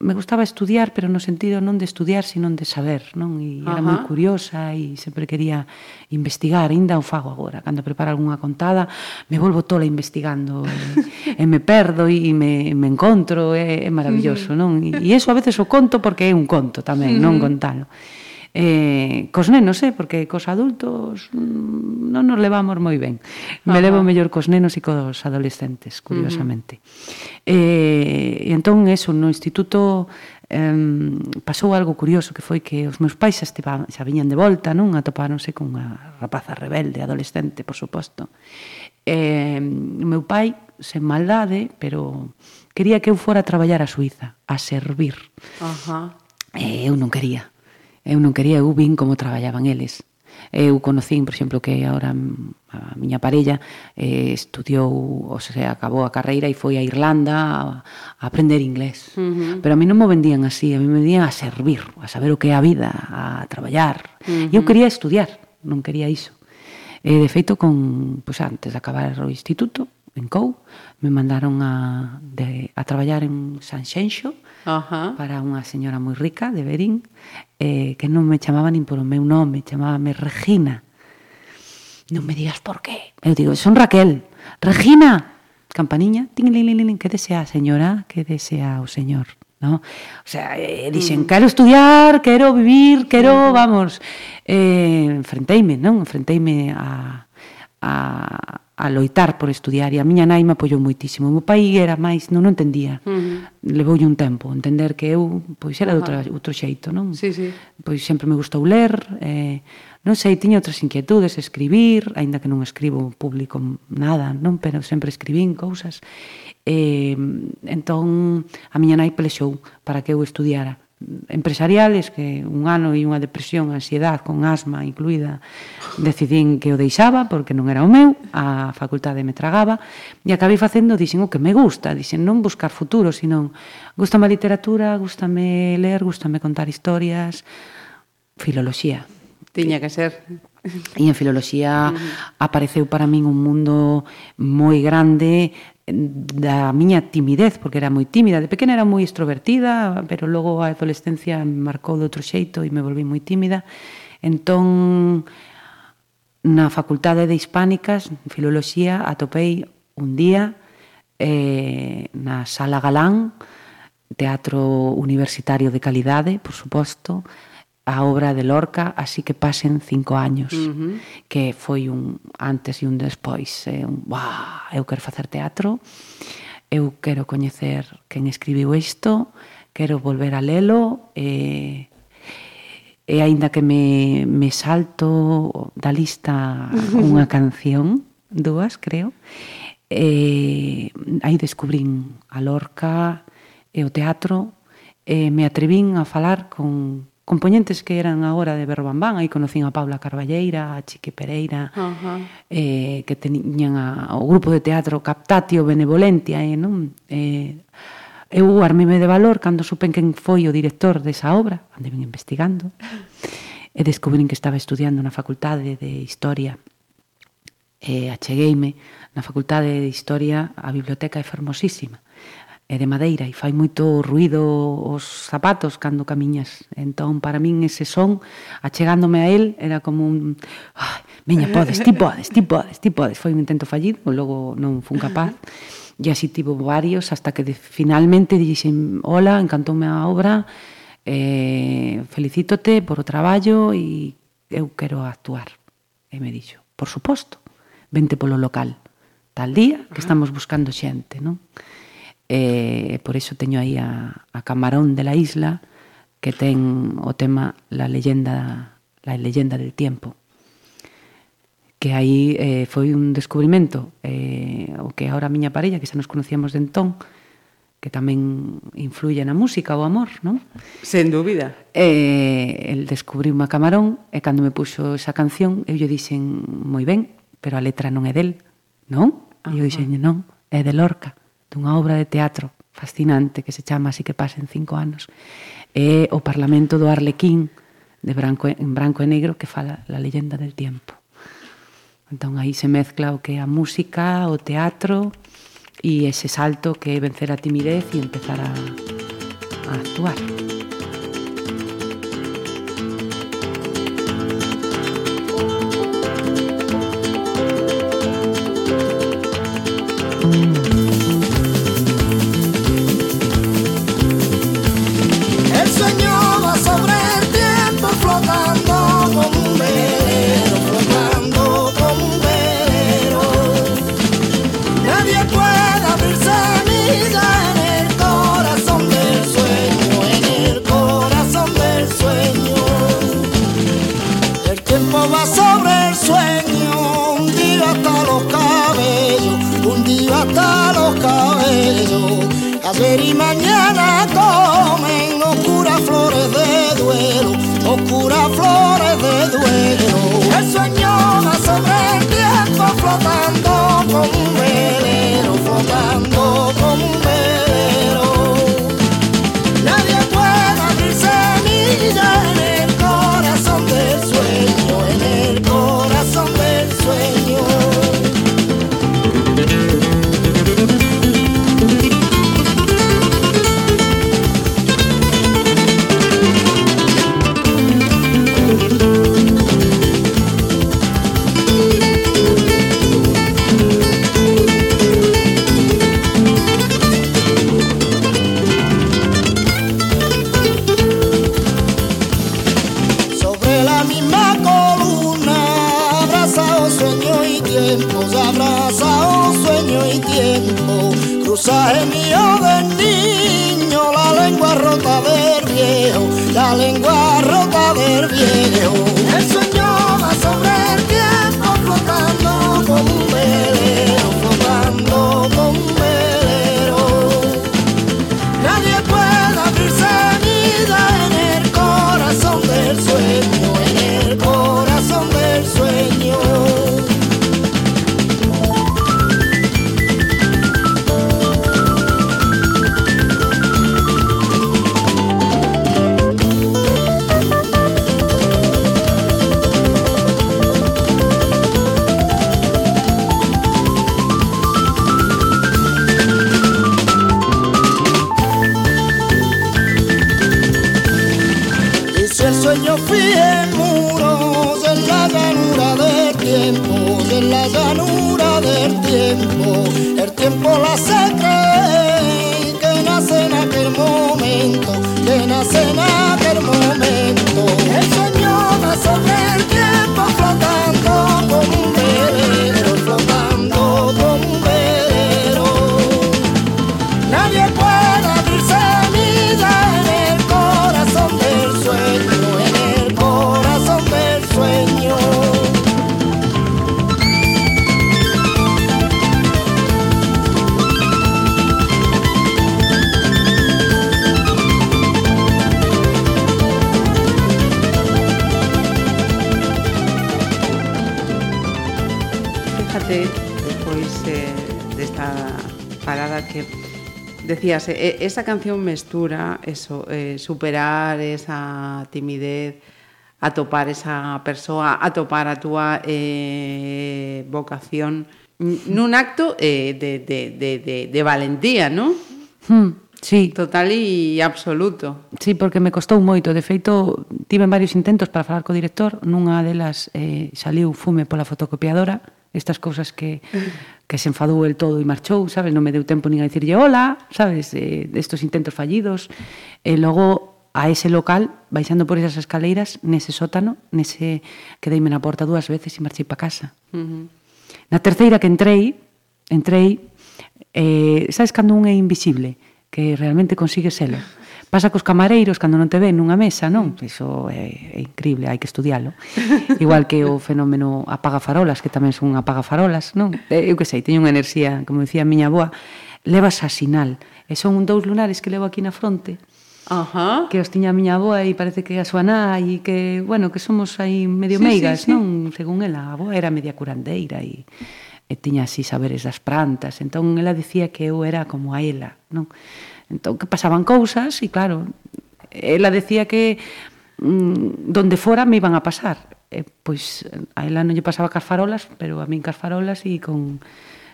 me gustaba estudiar, pero no sentido non de estudiar, sino de saber, non? E era Ajá. moi curiosa e sempre quería investigar, ainda o fago agora, cando preparo algunha contada, me volvo tola investigando e, e me perdo e me, me encontro, é, é maravilloso, non? E, e eso a veces o conto porque é un conto tamén, non contalo. Uh -huh eh, cos nenos, eh, porque cos adultos mm, non nos levamos moi ben. Me Ajá. levo mellor cos nenos e cos adolescentes, curiosamente. Uh -huh. eh, e entón, eso, no instituto eh, pasou algo curioso que foi que os meus pais xa, estivan, xa viñan de volta, non? Atopáronse con unha rapaza rebelde, adolescente, por suposto. Eh, o meu pai, sen maldade, pero quería que eu fora a traballar a Suiza, a servir. Ajá. E eu non quería eu non quería, eu vin como traballaban eles. Eu conocín, por exemplo, que agora a miña parella eh, estudiou, ou sea, acabou a carreira e foi a Irlanda a, a aprender inglés. Uh -huh. Pero a mí non me vendían así, a mí me vendían a servir, a saber o que é a vida, a traballar. Uh -huh. Eu quería estudiar, non quería iso. E, de feito, con, pues, antes de acabar o instituto, en Cou, me mandaron a, de, a traballar en San Xenxo, uh Ajá. para unha señora moi rica de Berín eh, que non me chamaba nin por o meu nome, chamábame Regina. Non me digas por qué. Eu digo, son Raquel. Regina, campaniña, ting, ling, ling, ling, que desea a señora, que desea o señor. ¿no? O sea, eh, dixen, mm. quero estudiar, quero vivir, quero, mm. vamos, eh, enfrenteime, non? Enfrenteime a, a, a loitar por estudiar e a miña nai me apoiou moitísimo. O meu pai era máis, non, non entendía. Uh -huh. Levoulle un tempo entender que eu pois era uh -huh. de outra, outro xeito, non? Sí, sí. Pois sempre me gustou ler, eh, non sei, tiña outras inquietudes, escribir, aínda que non escribo público nada, non, pero sempre escribín cousas. Eh, entón a miña nai pelexou para que eu estudiara empresariales que un ano e unha depresión, ansiedade con asma incluída, decidín que o deixaba porque non era o meu, a facultade me tragaba e acabei facendo, dixen o que me gusta, dixen non buscar futuro, sino gustame a literatura, gustame ler, gustame contar historias, filoloxía. Tiña que ser. E en filoloxía apareceu para min un mundo moi grande da miña timidez, porque era moi tímida. De pequena era moi extrovertida, pero logo a adolescencia me marcou de outro xeito e me volví moi tímida. Entón, na Facultade de Hispánicas, Filoloxía, atopei un día eh, na Sala Galán, teatro universitario de calidade, por suposto, a obra de Lorca, así que pasen cinco años, uh -huh. que foi un antes e un despois, eh, un, uah, eu quero facer teatro, eu quero coñecer quen escribiu isto, quero volver a lelo, e, e aínda que me, me salto da lista unha canción, dúas, creo, e aí descubrín a Lorca e o teatro, e me atrevín a falar con compoñentes que eran agora de Berrombán, aí conocín a Paula Carballeira, a Chique Pereira, uh -huh. eh, que teñían a, o grupo de teatro Captatio Benevolentia, eh, non? Eh, eu armime de valor cando supen quen foi o director desa obra, ande vin investigando, e descubrín que estaba estudiando na Facultade de Historia. Eh, e achegueime na Facultade de Historia, a biblioteca é fermosísima é de madeira e fai moito ruido os zapatos cando camiñas. Entón, para min ese son, achegándome a él, era como un... Ai, meña, podes, ti podes, ti podes, ti podes. Foi un intento fallido, logo non fun capaz. E así tivo varios, hasta que de, finalmente dixen, hola, encantoume a obra, eh, felicítote por o traballo e eu quero actuar. E me dixo, por suposto, vente polo local, tal día que estamos buscando xente, non? e por iso teño aí a, a Camarón de la Isla que ten o tema La leyenda la leyenda del tiempo que aí eh, foi un descubrimento eh, o que agora a miña parella que xa nos conocíamos de entón que tamén influye na música o amor, non? Sen dúbida. Eh, el descubriu a Camarón e cando me puxo esa canción eu lle dixen moi ben, pero a letra non é del, non? E eu dixen non, é de Lorca dunha obra de teatro fascinante que se chama Así que pasen cinco anos é o Parlamento do Arlequín de branco en branco e negro que fala la leyenda del tiempo entón aí se mezcla o que é a música o teatro e ese salto que é vencer a timidez e empezar a, a actuar. decías, esa canción mestura eso, eh, superar esa timidez, atopar esa persoa, atopar a túa eh, vocación nun acto eh, de, de, de, de, de valentía, non? Hmm. Sí. Total e absoluto. Sí, porque me costou moito. De feito, tive varios intentos para falar co director. Nunha delas eh, saliu fume pola fotocopiadora. Estas cousas que que se enfadou el todo e marchou, sabes, non me deu tempo nin a dicirlle hola, sabes, eh, estos intentos fallidos, e logo a ese local, baixando por esas escaleiras, nese sótano, nese quedeime na porta dúas veces e marchei para casa. Uh -huh. Na terceira que entrei, entrei, eh, sabes cando un é invisible, que realmente consigue selo. Pasa cos camareiros cando non te ven nunha mesa, non? Iso é, é increíble, hai que estudialo. Igual que o fenómeno apaga farolas, que tamén son apaga farolas, non? Eh, eu que sei, teño unha enerxía, como dicía a miña boa, levas a sinal. E son un dous lunares que levo aquí na fronte, Ajá. que os tiña a miña avoa e parece que a súa nai e que, bueno, que somos aí medio sí, meigas, sí, sí. non? Según ela, a avoa era media curandeira e, e tiña así saberes das plantas. Entón, ela dicía que eu era como a ela, non? Entón, que pasaban cousas e, claro, ela decía que mm, donde fora me iban a pasar. E, pois, a ela non lle pasaba cas farolas, pero a min cas farolas e con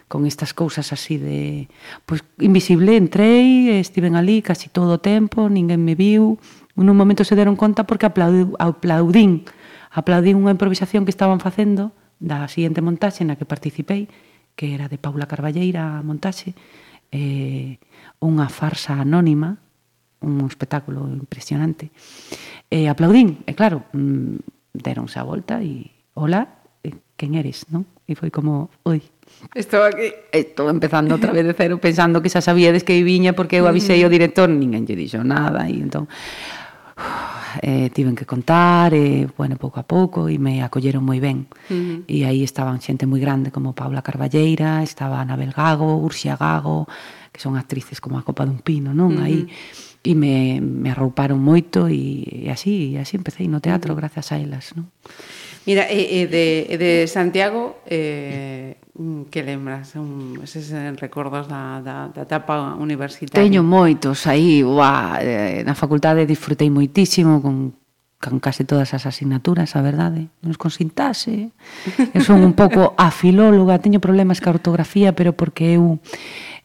con estas cousas así de pois invisible entrei, estiven ali casi todo o tempo, ninguén me viu. Nun momento se deron conta porque aplaudiu, aplaudín, aplaudín unha improvisación que estaban facendo da seguinte montaxe na que participei, que era de Paula Carballeira a montaxe, eh, unha farsa anónima, un espectáculo impresionante. E eh, aplaudín, e claro, mm, deronse a volta e hola, eh, quen eres, non? E foi como, oi, Estou aquí, estou empezando outra vez de cero pensando que xa sabíades que viña porque eu avisei ao director, ninguén lle dixo nada e entón eh, tiven que contar, e, bueno, pouco a pouco, e me acolleron moi ben. Uh -huh. E aí estaban xente moi grande como Paula Carballeira, estaba Anabel Gago, Urxia Gago, que son actrices como a Copa dun Pino, non? Uh -huh. Aí e me, me arrouparon moito e, e así, e así empecé no teatro uh -huh. a elas, non? Mira, e, e de, e de Santiago, eh, mm, que lembras? Un, eses recordos da, da, da etapa universitaria? Teño moitos aí, uá, eh, na facultade disfrutei moitísimo con con case todas as asignaturas, a verdade, nos con sintase. Eu son un pouco afilóloga, teño problemas ca ortografía, pero porque eu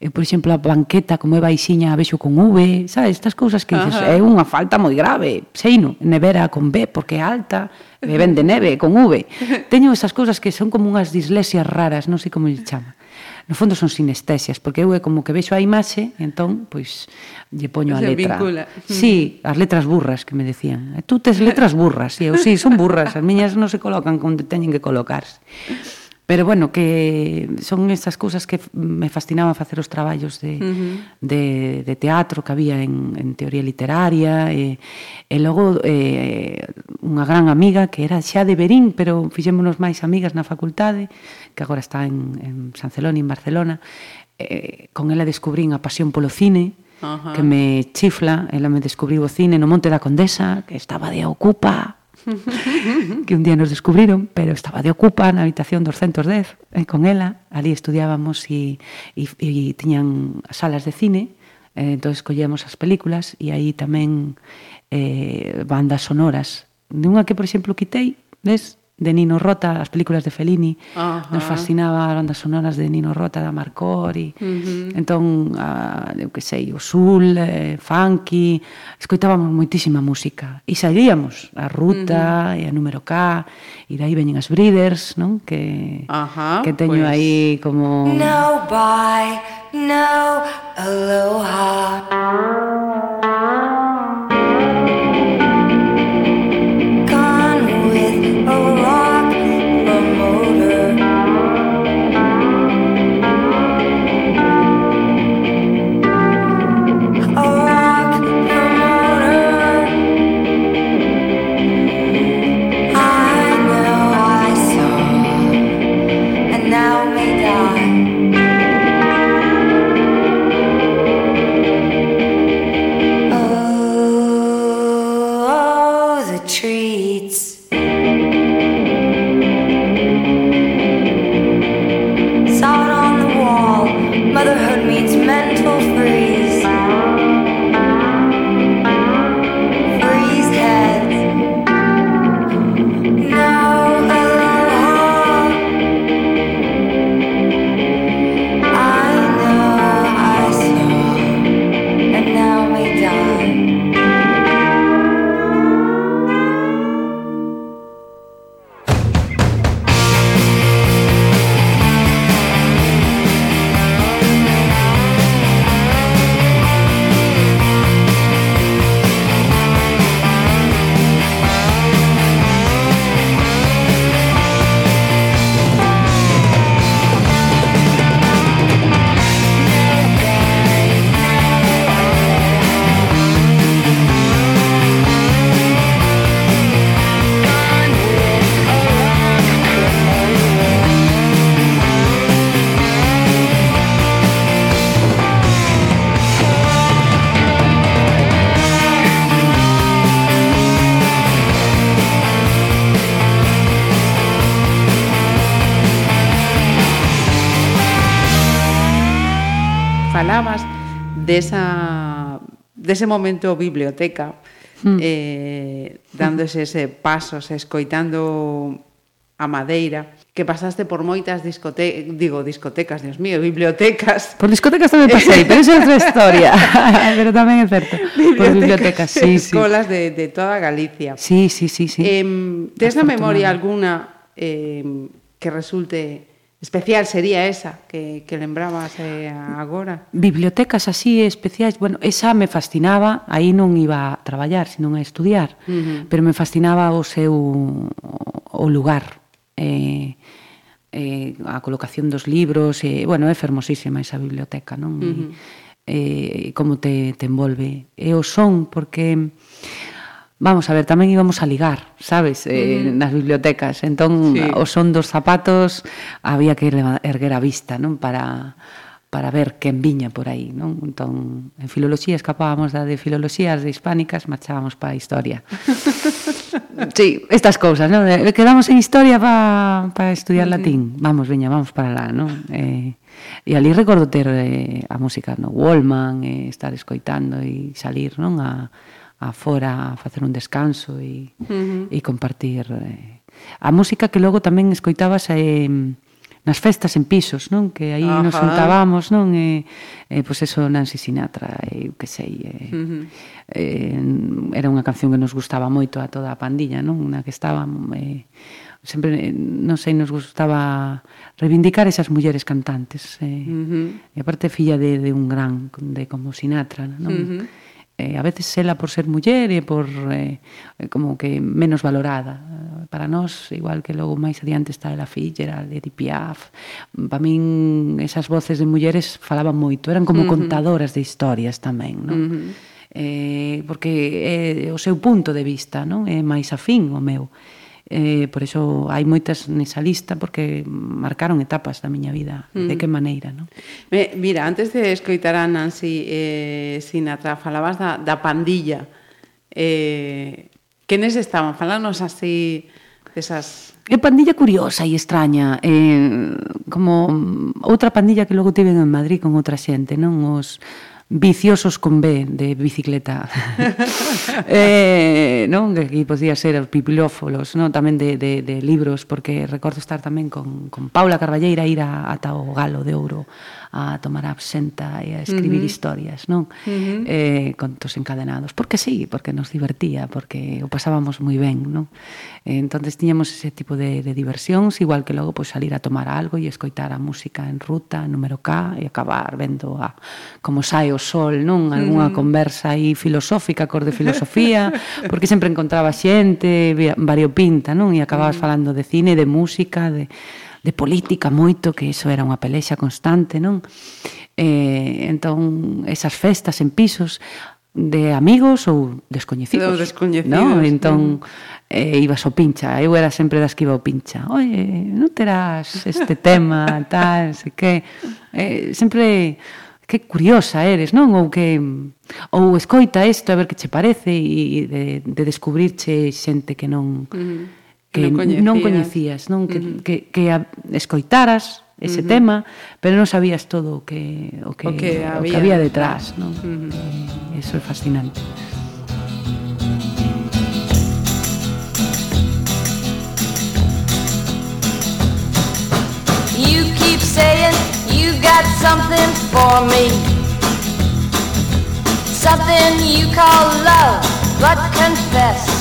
eu, por exemplo, a banqueta como é baixiña a vexo con V, sabes, estas cousas que dices, Ajá. é unha falta moi grave, seino, nevera con B porque é alta, beben de neve con V. Teño esas cousas que son como unhas dislesias raras, non sei como lle chama. No fondo son sinestesias, porque eu é como que vexo a imaxe, entón, pois, lle poño Se a letra. Vincula. Sí, as letras burras que me decían. Eh, tú tes letras burras, e eu, sí, son burras, as miñas non se colocan onde teñen que colocarse. Pero bueno, que son estas cousas que me fascinaba facer os traballos de, uh -huh. de, de teatro que había en, en teoría literaria e, e logo eh, unha gran amiga que era xa de Berín, pero fixémonos máis amigas na facultade, que agora está en, en San Celoni, en Barcelona, eh, con ela descubrín a pasión polo cine, uh -huh. que me chifla, ela me descubriu o cine no Monte da Condesa, que estaba de ocupa, que un día nos descubriron, pero estaba de ocupa na habitación 210 e eh, con ela, ali estudiábamos e, e, e tiñan salas de cine, eh, entón collíamos as películas e aí tamén eh, bandas sonoras. De unha que, por exemplo, quitei, ves, de Nino Rota, as películas de Fellini, uh -huh. nos fascinaba as bandas sonoras de Nino Rota, da Marcori, uh -huh. entón, a, eu que sei, o Sul, eh, Funky, escoitábamos moitísima música, e saíamos a Ruta, uh -huh. e a Número K, e dai veñen as Breeders, non? Que, uh -huh, que teño pues... aí como... No bye, no aloha. get free. desa, dese momento biblioteca, mm. eh, dándose ese pasos, escoitando a madeira, que pasaste por moitas discotecas, digo, discotecas, Dios mío, bibliotecas. Por discotecas tamén pasei, pero esa é outra historia, pero tamén é certo. Bibliotecas, por bibliotecas, sí, sí. Escolas de, de toda Galicia. Sí, sí, sí, sí. Eh, tes na memoria alguna eh, que resulte especial sería esa que, que lembrabas eh, agora. Bibliotecas así especiais, bueno, esa me fascinaba, aí non iba a traballar, senón a estudiar, uh -huh. pero me fascinaba o seu o lugar. Eh, eh, a colocación dos libros, e, eh, bueno, é fermosísima esa biblioteca, non? Uh -huh. E, eh, como te, te envolve. E o son, porque vamos a ver, tamén íbamos a ligar, sabes, eh, mm. nas bibliotecas. Entón, sí. o son dos zapatos había que erguer a vista, non, para para ver quen viña por aí, non? Entón, en filoloxía escapábamos da de filoloxías de hispánicas, marchábamos para a historia. sí, estas cousas, non? Eh, quedamos en historia para pa estudiar latín. Vamos, veña, vamos para lá, non? Eh, e ali recordo ter eh, a música no Wallman, eh, estar escoitando e salir, non? A, afora a facer un descanso e, uh -huh. e compartir. Eh. A música que logo tamén escoitabas eh, nas festas en pisos, non? Que aí Ajá. nos juntábamos, non? E, e pois eso Nancy Sinatra, e eu que sei. eh, uh -huh. eh, era unha canción que nos gustaba moito a toda a pandilla, non? Na que estábamos eh, sempre, non sei, nos gustaba reivindicar esas mulleres cantantes. E, uh -huh. e aparte filla de, de un gran, de como Sinatra, non? Uh -huh eh, a veces ela por ser muller e por eh, como que menos valorada para nós, igual que logo máis adiante está Ella Fitzgerald, Edith Piaf para min esas voces de mulleres falaban moito, eran como uh -huh. contadoras de historias tamén non? Uh -huh. eh, porque é o seu punto de vista non é máis afín o meu eh, por iso hai moitas nesa lista porque marcaron etapas da miña vida, mm. de que maneira, non? Mira, antes de escoitar a Nancy eh, Sinatra, falabas da, da pandilla. Eh, quenes estaban? Falanos así desas... É pandilla curiosa e extraña, eh, como outra pandilla que logo tiven en Madrid con outra xente, non? Os, viciosos con B de bicicleta. eh, non? Que aquí podía ser os pipilófolos, non? tamén de, de, de libros, porque recordo estar tamén con, con Paula Carballeira ir a, ata o Galo de Ouro a tomar a absenta e a escribir uh -huh. historias, non? Uh -huh. eh, contos encadenados, porque sí, porque nos divertía, porque o pasábamos moi ben, non? Eh, entonces tiñamos ese tipo de, de diversións, igual que logo pois, pues, salir a tomar algo e escoitar a música en ruta, número K, e acabar vendo a como sae o sol, non? Algúnha uh -huh. conversa aí filosófica, cor de filosofía, porque sempre encontraba xente variopinta, non? E acababas uh -huh. falando de cine, de música, de de política moito, que iso era unha pelexa constante, non? Eh, entón, esas festas en pisos de amigos ou descoñecidos. Ou descoñecidos. Non? Entón, eh, ibas ao pincha. Eu era sempre das que iba ao pincha. Oye, non terás este tema, tal, se que... Eh, sempre que curiosa eres, non? Ou que ou escoita isto a ver que che parece e de, de descubrirche xente que non uh -huh que Non coñecías. non coñecías, non que, Uh -huh. que, que a, escoitaras ese uh -huh. tema, pero non sabías todo o que o que, O que o había que había detrás. non? Uh -huh. Eso é fascinante. You keep saying you got something for me. Something you call love, but confess.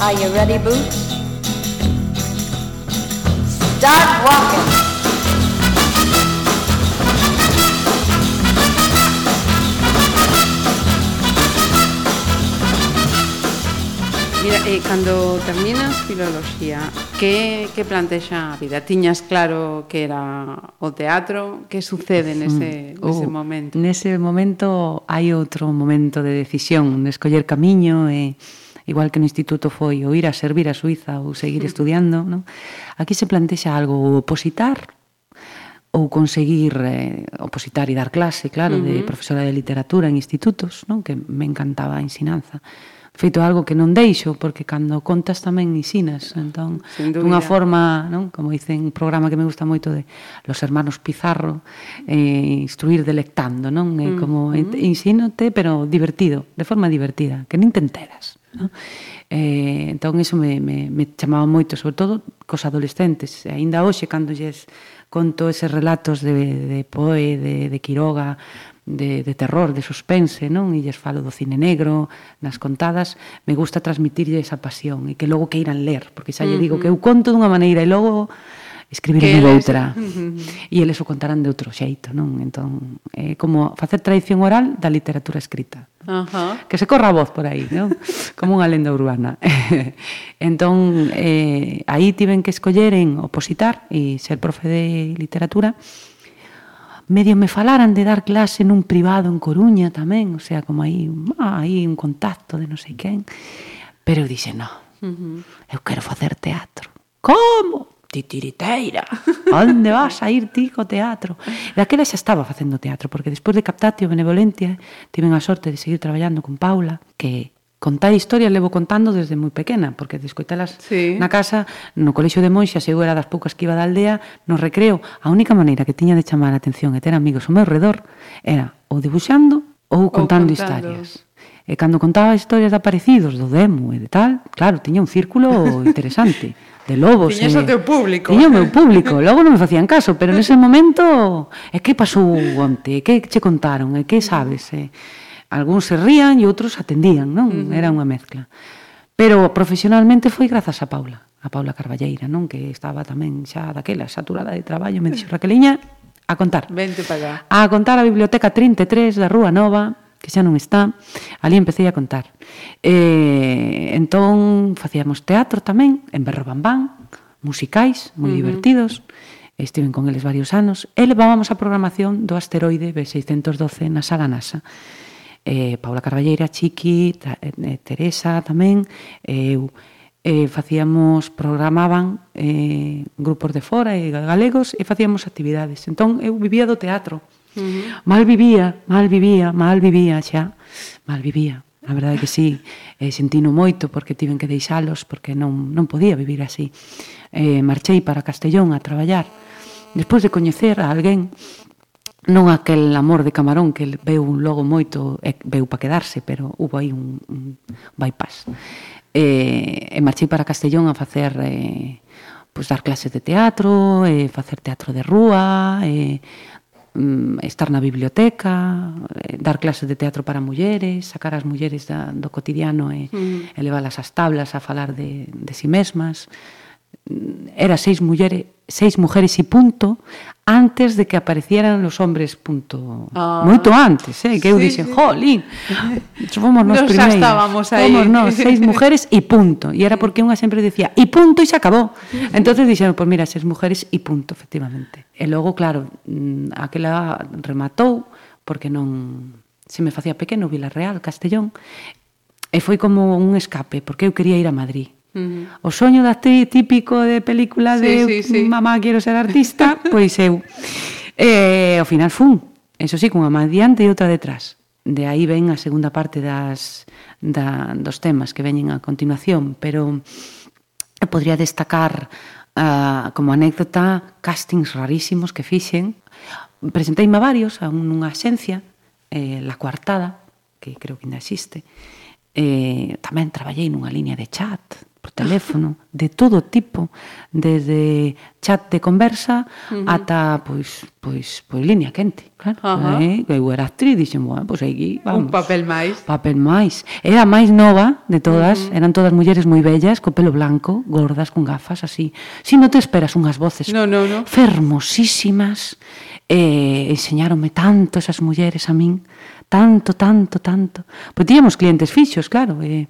Are you ready, Boots? Start walking. Mira, eh, e cando terminas filoloxía, que, que plantexa a vida? Tiñas claro que era o teatro? Que sucede nese, mm. nese oh, momento? Nese momento hai outro momento de decisión, de escoller camiño e... Eh igual que no instituto foi ou ir a servir a Suiza ou seguir estudiando, non? Aquí se plantexa algo opositar ou conseguir eh, opositar e dar clase, claro, uh -huh. de profesora de literatura en institutos, non? Que me encantaba a ensinanza feito algo que non deixo, porque cando contas tamén ensinas, entón, dunha forma, non? como dicen, un programa que me gusta moito de los hermanos Pizarro, eh, instruir delectando, non? Eh, como eh, uh -huh. ensínote, pero divertido, de forma divertida, que nin te enteras. No? Eh, entón, iso me, me, me chamaba moito, sobre todo cos adolescentes. E ainda hoxe, cando lles conto eses relatos de, de Poe, de, de Quiroga, de, de terror, de suspense, non? E lles falo do cine negro, nas contadas, me gusta transmitirlle esa pasión e que logo queiran ler, porque xa lle digo que eu conto dunha maneira e logo escribir de outra. E eles o contarán de outro xeito, non? Entón, é como facer tradición oral da literatura escrita. Uh -huh. Que se corra a voz por aí, non? Como unha lenda urbana. entón, eh, aí tiven que escoller en opositar e ser profe de literatura medio me falaran de dar clase nun privado en Coruña tamén, o sea, como aí, ah, aí un contacto de non sei quen. Pero eu dixe, no, uh -huh. eu quero facer teatro. Como? titiriteira. Onde vas a ir ti co teatro? Daquela xa estaba facendo teatro, porque despois de Captatio Benevolentia tiven a sorte de seguir traballando con Paula, que contar historias levo contando desde moi pequena, porque de escoitalas sí. na casa, no colexo de monxas, eu era das poucas que iba da aldea, no recreo, a única maneira que tiña de chamar a atención e ter amigos ao meu redor era ou debuxando ou contando, ou contando. historias. Eh, e cando contaba historias de aparecidos, do demo e de tal, claro, tiña un círculo interesante de lobos. Tiñas eh, o teu público. Tiña o meu público, logo non me facían caso, pero nese momento, e que pasou onte, e que che contaron, e que sabes, eh? algúns se rían e outros atendían, non? Uh -huh. Era unha mezcla. Pero profesionalmente foi grazas a Paula, a Paula Carballeira, non? Que estaba tamén xa daquela saturada de traballo, me dixo Raqueliña, a contar. Vente para A contar a Biblioteca 33 da Rúa Nova, que xa non está, ali empecé a contar. Eh, entón, facíamos teatro tamén, en Berrobambán, musicais, moi uh -huh. divertidos, estiven con eles varios anos, e levábamos a programación do asteroide B612 na Sala NASA. Eh, Paula Carballeira, Chiqui, ta, eh, Teresa tamén, eh, eu, eh, facíamos, programaban eh, grupos de fora e galegos e facíamos actividades. Entón, eu vivía do teatro, Uh -huh. Mal vivía, mal vivía, mal vivía xa, mal vivía. A verdade que sí, eh, sentino moito porque tiven que deixalos porque non, non podía vivir así. Eh, marchei para Castellón a traballar. Despois de coñecer a alguén, non aquel amor de camarón que veu logo moito, e veu para quedarse, pero hubo aí un, un bypass. Eh, e marchei para Castellón a facer eh, pues, dar clases de teatro, eh, facer teatro de rúa, eh, Mm, estar na biblioteca, eh, dar clases de teatro para mulleres, sacar as mulleres da, do cotidiano e mm. elevalas ás tablas a falar de, de si mesmas. Mm, era seis mulleres, seis mujeres e punto, antes de que aparecieran los hombres, punto. Ah, Moito antes, eh, que eu sí, dixen, sí. jolín, fomos nos, nos primeiros. estábamos aí. Fomos nos, seis mujeres e punto. E era porque unha sempre dicía, e punto, e se acabou. entonces dixeron, pues mira, seis mujeres e punto, efectivamente. E logo, claro, mm, aquela rematou, porque non se me facía pequeno Vilarreal, Castellón, e foi como un escape, porque eu quería ir a Madrid. O soño da actriz típico de película sí, de sí, sí. mamá quero ser artista, pois eu. E, ao final fun, eso sí, cunha má diante e outra detrás. De aí ven a segunda parte das, da, dos temas que veñen a continuación, pero podría destacar uh, como anécdota castings rarísimos que fixen. Presenteime a varios a un, nunha axencia, eh, La Coartada, que creo que ainda existe, eh, tamén traballei nunha línea de chat, por teléfono, de todo tipo, desde chat de conversa uh -huh. ata pois pois pois línea quente, claro. Uh -huh. eh, eu era actriz, dixen, bueno, pois aquí vamos. Un papel máis. Papel máis. Era a máis nova de todas, uh -huh. eran todas mulleres moi bellas, co pelo blanco, gordas, con gafas así. Si non te esperas unhas voces no, no, no. fermosísimas. Eh, enseñaronme tanto esas mulleres a min tanto, tanto, tanto. Pois tíamos clientes fixos, claro, eh,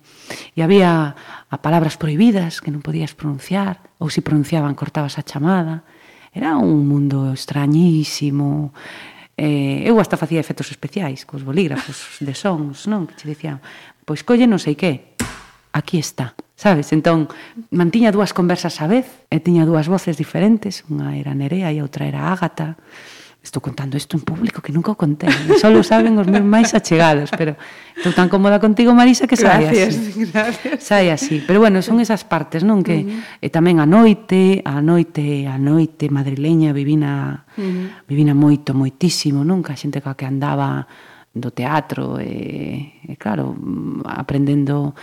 e, e había a palabras prohibidas que non podías pronunciar, ou se si pronunciaban cortabas a chamada. Era un mundo extrañísimo. Eh, eu hasta facía efectos especiais cos bolígrafos de sons, non? Que che dicían, pois colle non sei que, aquí está. Sabes? Entón, mantiña dúas conversas á vez e tiña dúas voces diferentes, unha era Nerea e outra era Ágata estou contando isto en público que nunca o contei, só saben os meus máis achegados, pero estou tan cómoda contigo, Marisa, que sai gracias, así. Gracias. Sai así. Pero bueno, son esas partes, non que uh eh, -huh. e tamén a noite, a noite, a noite madrileña vivina uh -huh. vivina moito, moitísimo, non? Que a xente coa que andaba do teatro e, e claro, mm, aprendendo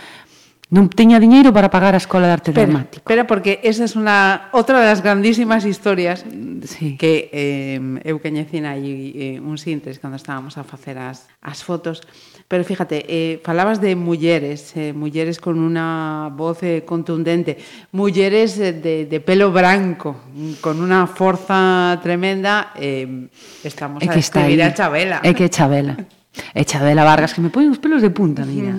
non teña diñeiro para pagar a Escola de Arte pero, Dramático. Pero porque esa é unha outra das grandísimas historias sí. que eh, eu coñecín aí eh, un síntesis cando estábamos a facer as, as fotos. Pero fíjate, eh, falabas de mulleres, eh, mulleres con unha voz eh, contundente, mulleres eh, de, de pelo branco, con unha forza tremenda, eh, estamos é que a describir a Chabela. É que é Chabela. É Chabela Vargas, que me poñen os pelos de punta, mira.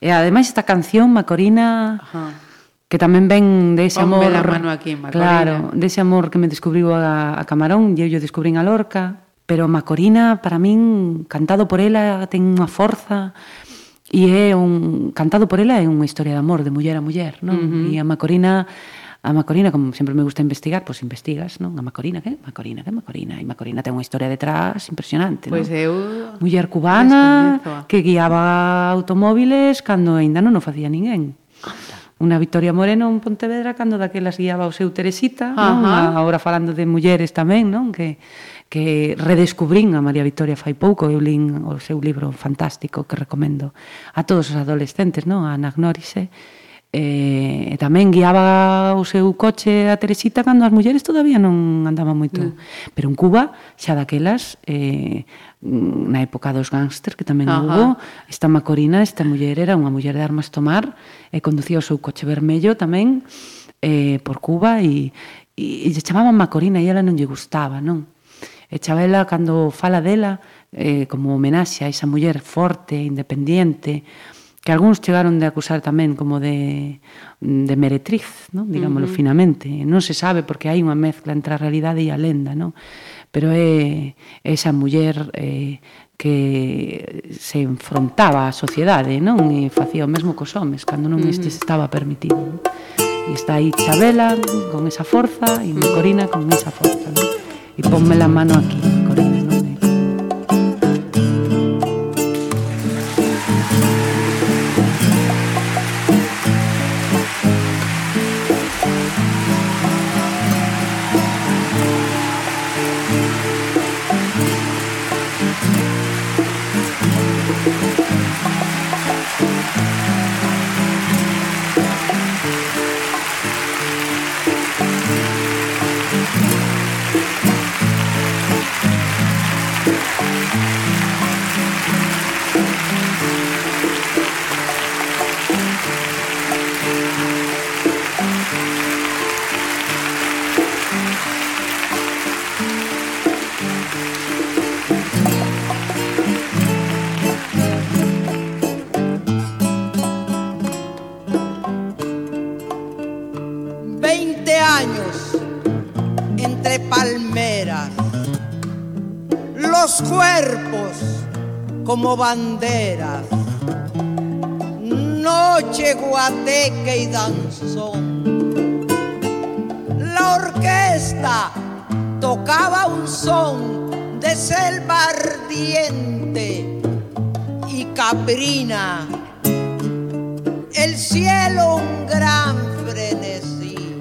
E ademais esta canción, Macorina, Ajá. que tamén ven dese de amor... mano aquí, Macorina. Claro, de ese amor que me descubriu a, a Camarón, e eu lle descubrín a Lorca, pero Macorina, para min, cantado por ela, ten unha forza... E é un cantado por ela é unha historia de amor de muller a muller, non? Uh -huh. E a Macorina a Macorina, como sempre me gusta investigar, pois investigas, non? A Macorina, que? Macorina, que? Macorina. E Macorina ten unha historia detrás impresionante, non? Pois eu... Muller cubana que guiaba automóviles cando aínda non o facía ninguén. Unha Victoria Moreno en Pontevedra cando daquelas guiaba o seu Teresita, non? Ajá. Agora falando de mulleres tamén, non? Que que redescubrín a María Victoria fai pouco, eu lín o seu libro fantástico que recomendo a todos os adolescentes, non? A Anagnórise eh. E, e tamén guiaba o seu coche a Teresita cando as mulleres todavía non andaban moito. Mm. Pero en Cuba, xa daquelas, eh, mm, na época dos gángster que tamén Ajá. hubo, esta Macorina, esta muller era unha muller de armas tomar, e conducía o seu coche vermello tamén eh, por Cuba e, e, e lle chamaban Macorina e ela non lle gustaba, non? E Chabela, cando fala dela, eh, como homenaxe a esa muller forte, independiente, que algúns chegaron de acusar tamén como de, de meretriz, ¿no? digámoslo uh -huh. finamente. Non se sabe porque hai unha mezcla entre a realidade e a lenda, ¿no? pero é esa muller eh, que se enfrontaba á sociedade non e facía o mesmo cos homes cando non isto uh -huh. estaba permitido. Non? E está aí Chabela con esa forza e Corina con esa forza. Non? E ponme la mano aquí, Corina. Como banderas, noche guateque y danzón. La orquesta tocaba un son de selva ardiente y caprina. El cielo un gran frenesí.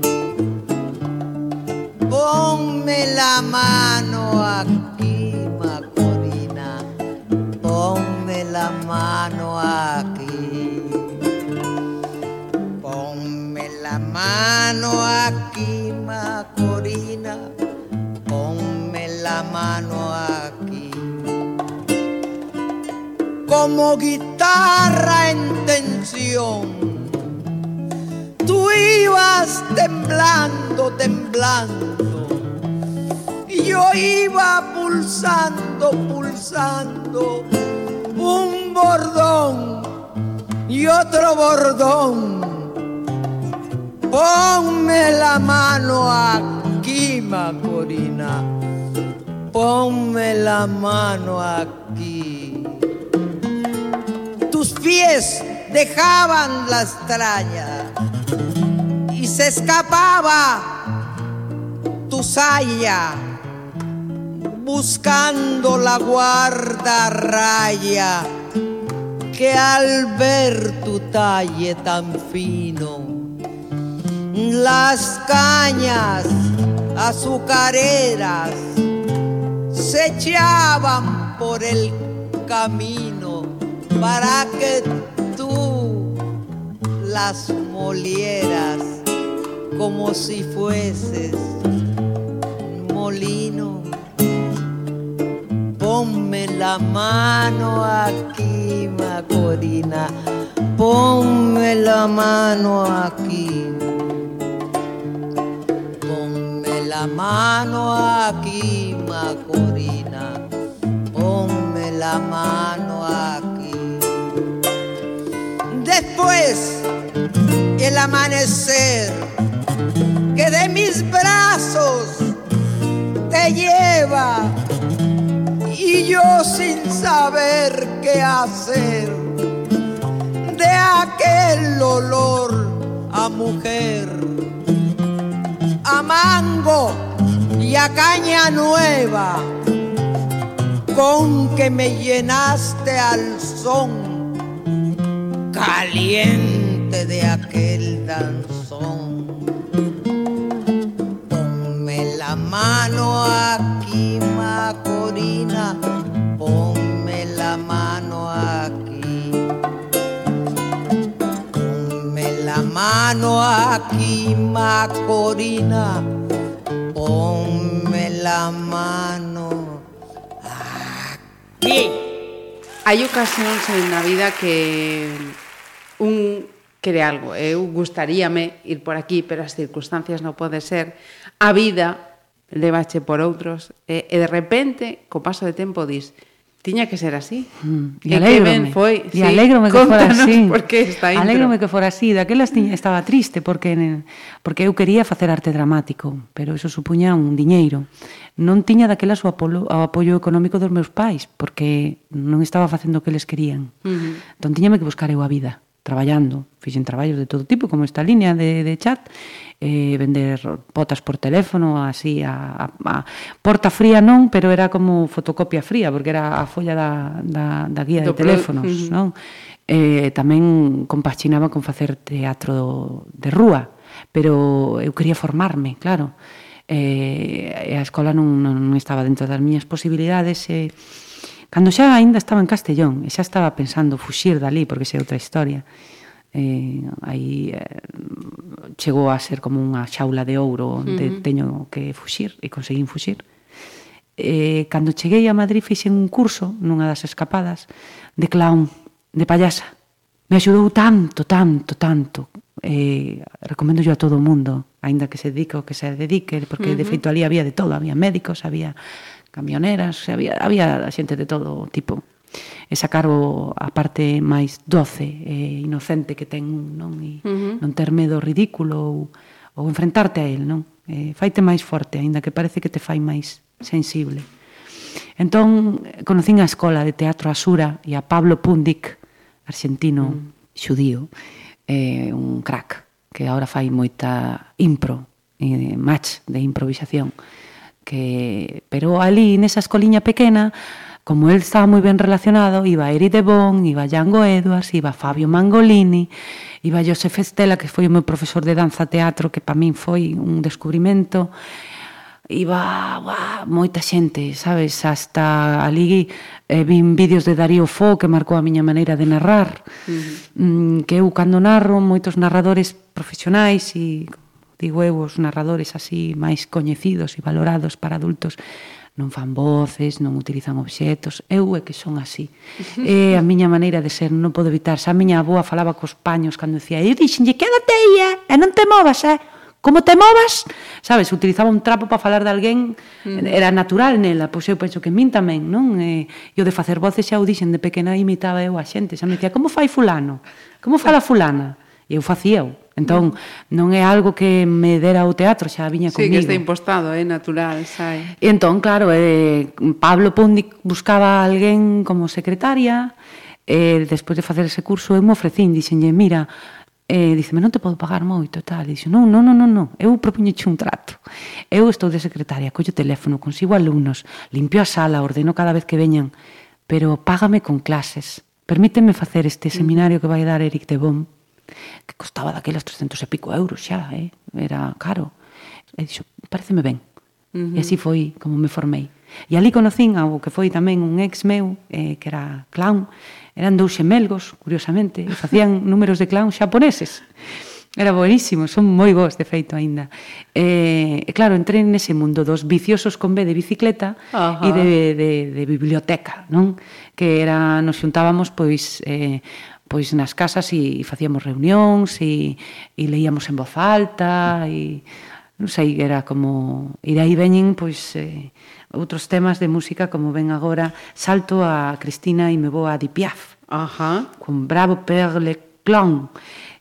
Ponme la mano Como guitarra en tensión. Tú ibas temblando, temblando. Y yo iba pulsando, pulsando. Un bordón y otro bordón. Ponme la mano aquí, Macorina. Ponme la mano aquí. Pies dejaban la extraña y se escapaba tu saya buscando la guarda raya que al ver tu talle tan fino las cañas azucareras se echaban por el camino para que tú las molieras como si fueses molino. Ponme la mano aquí, Macorina. Ponme la mano aquí. Ponme la mano aquí, Macorina. Ponme la mano aquí. Después, el amanecer que de mis brazos te lleva y yo sin saber qué hacer de aquel olor a mujer, a mango y a caña nueva con que me llenaste al son caliente de aquel danzón. Ponme la mano aquí, Macorina, ponme la mano aquí. Ponme la mano aquí, Macorina, ponme la mano aquí. Hai ocasións en na vida que un quere algo, eh? eu gustaríame ir por aquí, pero as circunstancias non pode ser, a vida levache por outros, e, e de repente, co paso de tempo, dis, tiña que ser así. Mm. E, e que ben foi. E sí, alégrome que fora así. Porque esta intro. Alégrome que fora así. Daquelas tiña, estaba triste porque porque eu quería facer arte dramático, pero iso supuña un diñeiro. Non tiña daquelas o, apolo, o apoio económico dos meus pais, porque non estaba facendo o que eles querían. Uh -huh. Entón tiñame que buscar eu a vida traballando, fixen traballos de todo tipo, como esta línea de, de chat, eh, vender potas por teléfono, así, a, a, a porta fría non, pero era como fotocopia fría, porque era a folla da, da, da guía Do de teléfonos, uh non? Eh, tamén compaxinaba con facer teatro de rúa, pero eu quería formarme, claro. Eh, a escola non, non estaba dentro das miñas posibilidades e... Eh, Cando xa aínda estaba en Castellón, e xa estaba pensando fuxir dali, porque xa é outra historia, eh, aí eh, chegou a ser como unha xaula de ouro onde uh -huh. teño que fuxir, e conseguín fuxir. Eh, cando cheguei a Madrid fixen un curso nunha das escapadas de clown, de payasa. Me axudou tanto, tanto, tanto. Eh, recomendo yo a todo o mundo, aínda que se dedique o que se dedique, porque uh -huh. de feito ali había de todo, había médicos, había camioneras, había, había xente de todo tipo. E sacar o, a parte máis doce e inocente que ten un, non? E uh -huh. non ter medo ridículo ou, ou enfrentarte a él, non? E faite máis forte, aínda que parece que te fai máis sensible. Entón, conocín a Escola de Teatro Asura e a Pablo Pundik, argentino mm. xudío, eh, un crack, que agora fai moita impro, eh, match de improvisación que pero ali nesa escoliña pequena como el estaba moi ben relacionado, iba Eri de Bon, iba Django Edwards, iba Fabio Mangolini, iba Josef Estela, que foi o meu profesor de danza teatro, que para min foi un descubrimento, iba uah, moita xente, sabes, hasta ali eh, vin vídeos de Darío Fo que marcou a miña maneira de narrar, uh -huh. mm, que eu cando narro moitos narradores profesionais e digo eu, os narradores así máis coñecidos e valorados para adultos non fan voces, non utilizan obxetos, eu é que son así. É a miña maneira de ser, non podo evitar. Xa a miña aboa falaba cos paños cando dicía, eu dixenlle, quédate aí, eh? e non te movas, eh? como te movas, sabes, utilizaba un trapo para falar de alguén, mm. era natural nela, pois eu penso que en min tamén, non? E, e o de facer voces xa o dixen de pequena imitaba eu a xente, xa me dicía, como fai fulano? Como fala fulana? eu facíao. Entón, non é algo que me dera o teatro, xa viña sí, comigo. Sí, que está impostado, é eh? natural, sai. E entón, claro, eh, Pablo Póndic buscaba a alguén como secretaria, e eh, despois de facer ese curso, eu me ofrecín, dixenlle, mira, eh, diceme, non te podo pagar moito e tal. E dixo, non, non, non, non, non, eu propoñeche un trato. Eu estou de secretaria, collo teléfono, consigo alumnos, limpio a sala, ordeno cada vez que veñan, pero págame con clases. Permíteme facer este mm. seminario que vai dar Eric de Bom que costaba daquelas 300 e pico euros xa, eh? era caro. E dixo, pareceme ben. Uh -huh. E así foi como me formei. E ali conocín ao que foi tamén un ex meu, eh, que era clown, eran dous xemelgos, curiosamente, e facían números de clown xaponeses. Era buenísimo, son moi bons, de feito, aínda. Eh, e, eh, claro, entré nese mundo dos viciosos con B de bicicleta e de, de, de biblioteca, non? Que era, nos xuntábamos, pois, eh, pois nas casas e, e facíamos reunións e, e leíamos en voz alta e non sei, era como e aí veñen pois eh, outros temas de música como ven agora salto a Cristina e me vou a Di Piaf Ajá. con Bravo Per Le Clon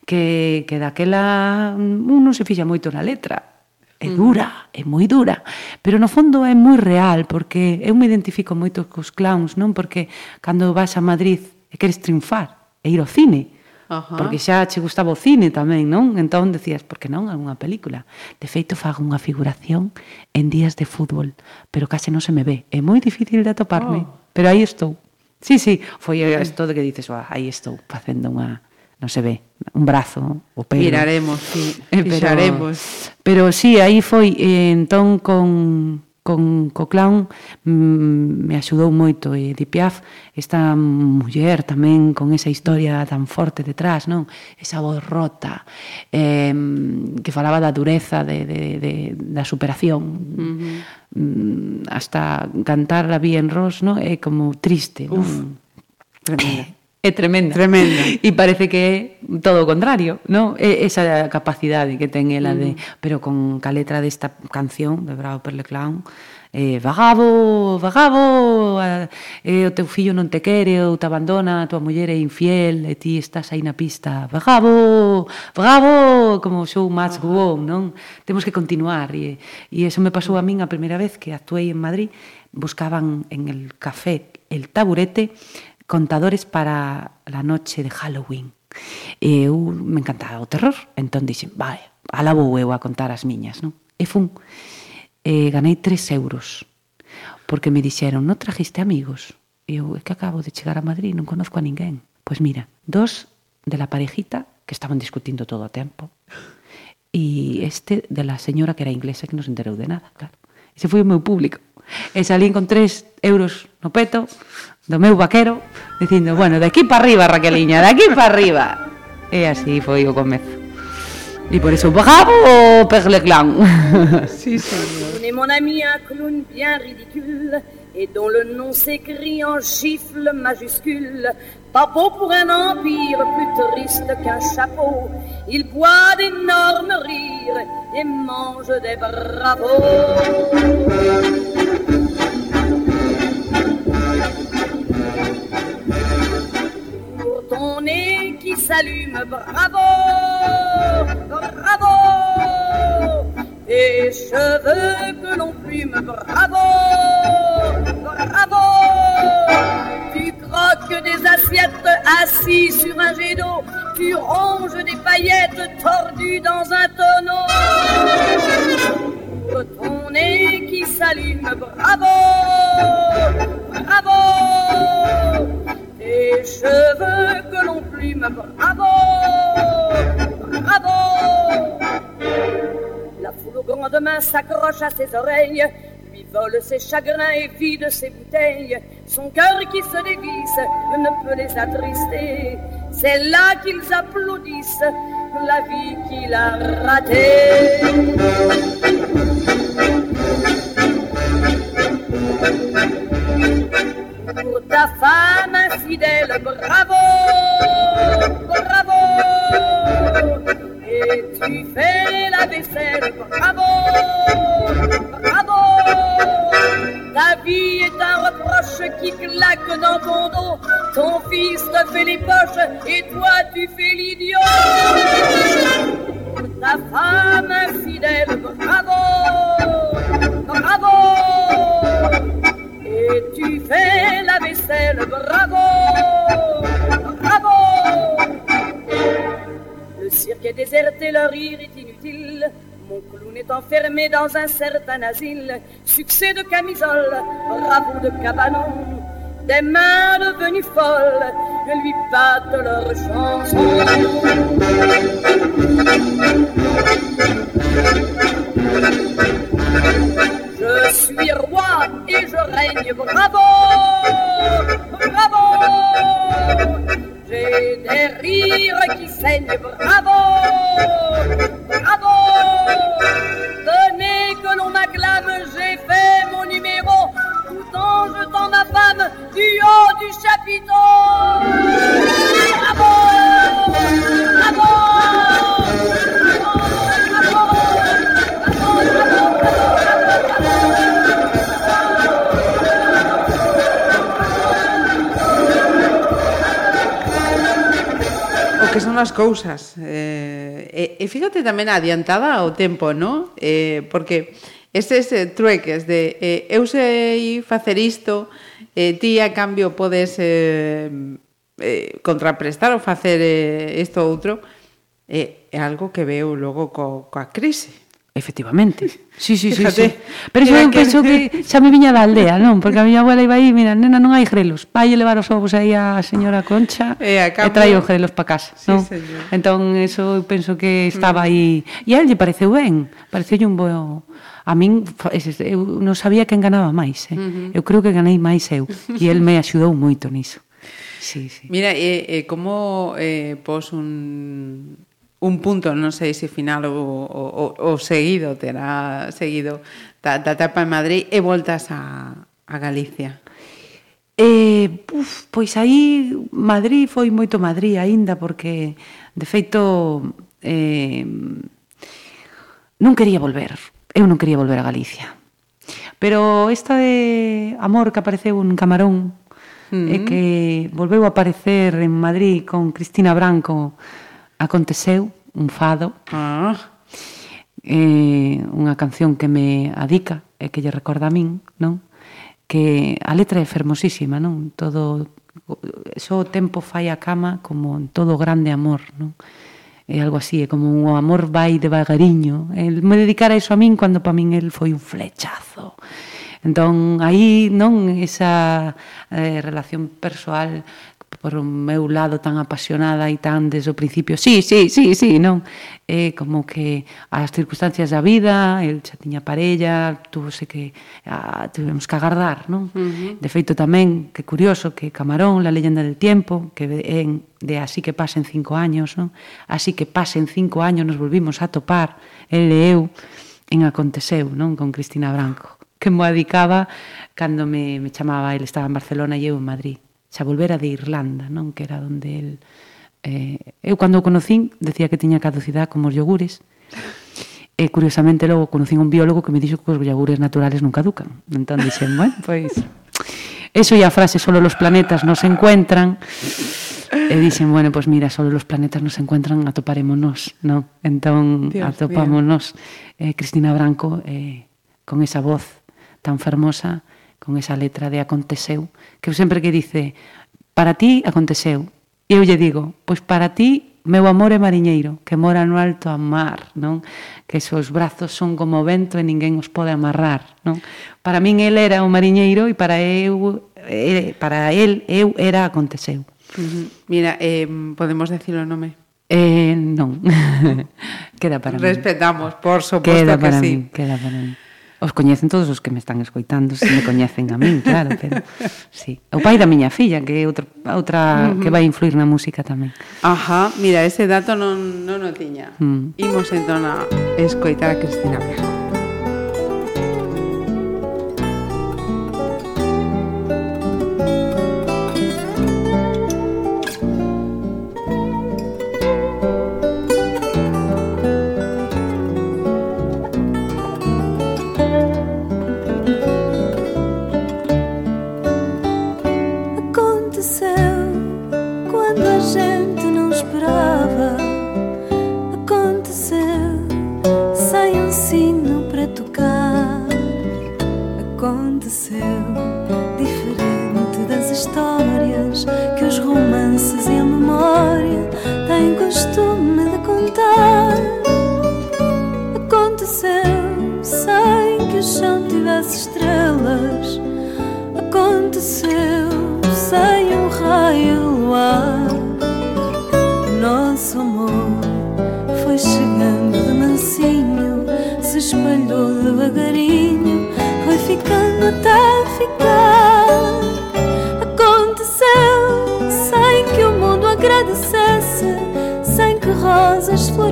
que, que daquela un non se fixa moito na letra é mm. dura, é moi dura, pero no fondo é moi real, porque eu me identifico moito cos clowns, non? Porque cando vas a Madrid e queres triunfar, e ir ao cine. Ajá. Porque xa che gustaba o cine tamén, non? Entón decías, por que non algunha película? De feito, fago unha figuración en días de fútbol, pero case non se me ve. É moi difícil de atoparme, oh. pero aí estou. Sí, sí, foi isto de que dices, oh, aí estou facendo unha non se ve, un brazo, o pelo. Miraremos, sí, eh, pero, fixaremos. Pero sí, aí foi, eh, entón, con con co clown mm, me axudou moito e Di Piaf esta muller tamén con esa historia tan forte detrás, non? Esa voz rota eh, que falaba da dureza de, de, de, da superación uh -huh. Mm, hasta cantar a Bien ros non? É como triste, non? Uf. Tremenda é tremenda. Tremenda. E parece que é todo o contrario, non? É esa capacidade que ten ela de, mm. pero con ca letra desta canción de Bravo Perle Clown, eh, vagabo, vagabo, eh, o teu fillo non te quere, ou te abandona, a tua muller é infiel, e ti estás aí na pista, vagabo, vagabo, como show must go on, non? Temos que continuar, e, e eso me pasou a min a primeira vez que actuei en Madrid, buscaban en el café el taburete, contadores para la noche de Halloween. E eu me encantaba o terror, entón dixen, vale, ala vou eu a contar as miñas, non? E fun, e ganei tres euros, porque me dixeron, non trajiste amigos? E eu, é que acabo de chegar a Madrid, non conozco a ninguén. Pois mira, dos de la parejita, que estaban discutindo todo o tempo, e este de la señora que era inglesa que non se enterou de nada, claro. Ese foi o meu público. E salín con tres euros no peto, do meu vaquero dicindo, bueno, de aquí para arriba, Raqueliña, de aquí para arriba. E así foi o comezo. E por eso, bravo, Père Leclan. sí, señor. On est mon ami un clown bien ridicule et dont le nom s'écrit en gifle majuscule. Pas beau pour un empire, plus triste qu'un chapeau. Il boit d'énormes rires et mange des bravos. Bravo, bravo, tes cheveux que l'on plume, bravo, bravo. croques des assiettes assis sur un jet d'eau. Tu ronges des paillettes tordues dans un tonneau. Ton nez qui s'allume, bravo, bravo. Tes cheveux que l'on plume, s'accroche à ses oreilles, lui vole ses chagrins et vide ses bouteilles. Son cœur qui se dévisse ne peut les attrister. C'est là qu'ils applaudissent la vie qu'il a ratée. Pour ta femme infidèle, enfermé dans un certain asile. Succès de camisole, bravo de cabanon. Des mains devenues folles lui battent leurs chansons. cousas. Eh, e, e fíjate tamén adiantada ao tempo, ¿no? Eh, porque estes eh, trueques de eh, eu sei facer isto, eh, ti a cambio podes eh, eh, contraprestar ou facer eh, isto ou outro, eh, é algo que veu logo co, coa crise Efectivamente. Sí, sí, Fíjate, sí, sí. Pero eu penso que xa me viña da aldea, non? Porque a miña abuela iba aí, mira, nena, non hai grelos. Vai levar os ovos aí a señora Concha e, a cambio... e trai os grelos para casa, sí, non? Señor. Entón, eso eu penso que mm. estaba aí. E a él lle pareceu ben, pareceu un bo... A min, eu non sabía quen ganaba máis, eh? Eu creo que ganei máis eu. E el me axudou moito niso. Sí, sí. Mira, e, e eh, como eh, pos un un punto, non sei se final ou, ou, ou seguido, terá seguido da, da etapa en Madrid e voltas a, a Galicia. Eh, uf, pois aí Madrid foi moito Madrid aínda porque de feito eh, non quería volver. Eu non quería volver a Galicia. Pero esta de amor que apareceu un camarón mm -hmm. e que volveu a aparecer en Madrid con Cristina Branco aconteceu un fado. Ah. Eh, unha canción que me adica e que lle recorda a min, non? Que a letra é fermosísima, non? Todo só o tempo fai a cama como en todo grande amor, non? É algo así, é como o amor vai devagariño. El me dedicara iso a min cando pa min el foi un flechazo. Entón, aí non esa eh, relación persoal por o meu lado tan apasionada e tan desde o principio, sí, sí, sí, sí, non? É como que as circunstancias da vida, el xa tiña parella, tuvose que a, tivemos que agardar, non? Uh -huh. De feito tamén, que curioso, que Camarón, la leyenda del tiempo, que en, de así que pasen cinco años, non? Así que pasen cinco años nos volvimos a topar, el e eu, en Aconteceu, non? Con Cristina Branco que mo adicaba cando me, me chamaba, ele estaba en Barcelona e eu en Madrid xa volvera de Irlanda, non que era onde el... Eh, eu cando o conocín, decía que tiña caducidade como os yogures, e curiosamente logo conocín un biólogo que me dixo que os yogures naturales non caducan. Entón dixen, bueno, pois... Eso e a frase, solo los planetas nos encuentran, e dixen, bueno, pois pues mira, solo los planetas nos encuentran, atoparémonos, non? Entón, Dios atopámonos. Eh, Cristina Branco, eh, con esa voz tan fermosa, con esa letra de aconteceu, que eu sempre que dice, para ti aconteceu. E eu lle digo, pois para ti meu amor é mariñeiro, que mora no alto a mar, non? Que seus brazos son como vento e ninguén os pode amarrar, non? Para min el era o mariñeiro e para eu para el eu era aconteceu. Mira, eh, podemos decir o nome? Eh, non. queda para mí. Respetamos, por suposto queda que para sí. Queda para mí. Os coñecen todos os que me están escoitando, se me coñecen a min, claro, pero sí. O pai da miña filla, que é outra, outra uh -huh. que vai influir na música tamén. Ajá, mira, ese dato non, non o tiña. Mm. Imos entón a escoitar a Cristina Berra. esperar.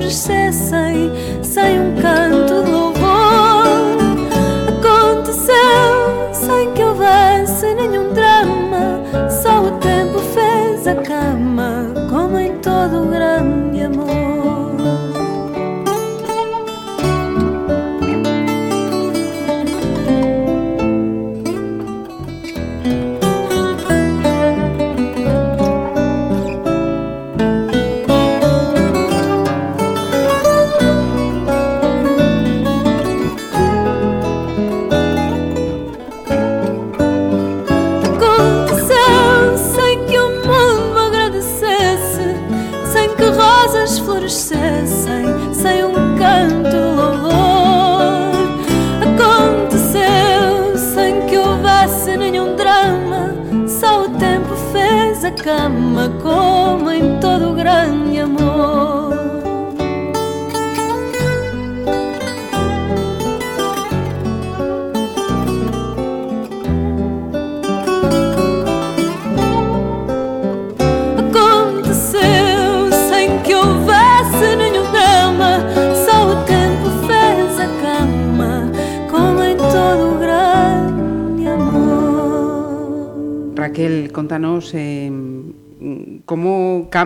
flores cessem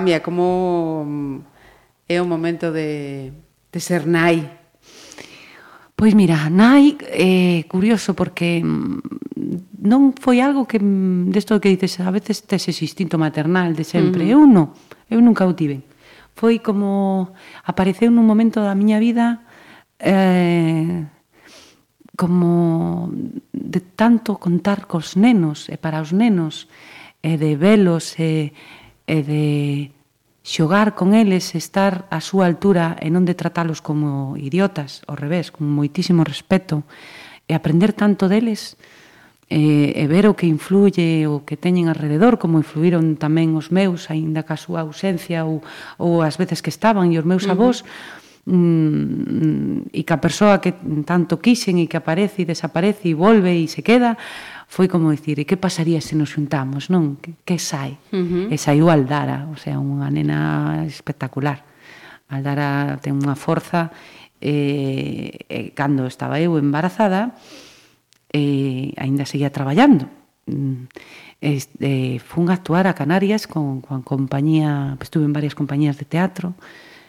cambia, como mm, é o momento de, de ser nai? Pois mira, nai é eh, curioso porque mm, non foi algo que mm, desto que dices, a veces tes ese instinto maternal de sempre, uh -huh. eu non, eu nunca o tive. Foi como apareceu nun momento da miña vida eh, como de tanto contar cos nenos e para os nenos e de velos e, e de xogar con eles, estar á súa altura e non de tratalos como idiotas, ao revés, con moitísimo respeto, e aprender tanto deles, e, e ver o que influye o que teñen alrededor, como influíron tamén os meus, aínda que a súa ausencia ou, ou as veces que estaban, e os meus avós, uh -huh. Mm, e que a persoa que tanto quixen e que aparece e desaparece e volve e se queda, foi como dicir, e que pasaría se nos xuntamos, non? Que, que sai? Uh -huh. E saiu Aldara, o sea, unha nena espectacular. Aldara ten unha forza e, e cando estaba eu embarazada e aínda seguía traballando. Mm, este, fun a actuar a Canarias con, con compañía, estuve en varias compañías de teatro,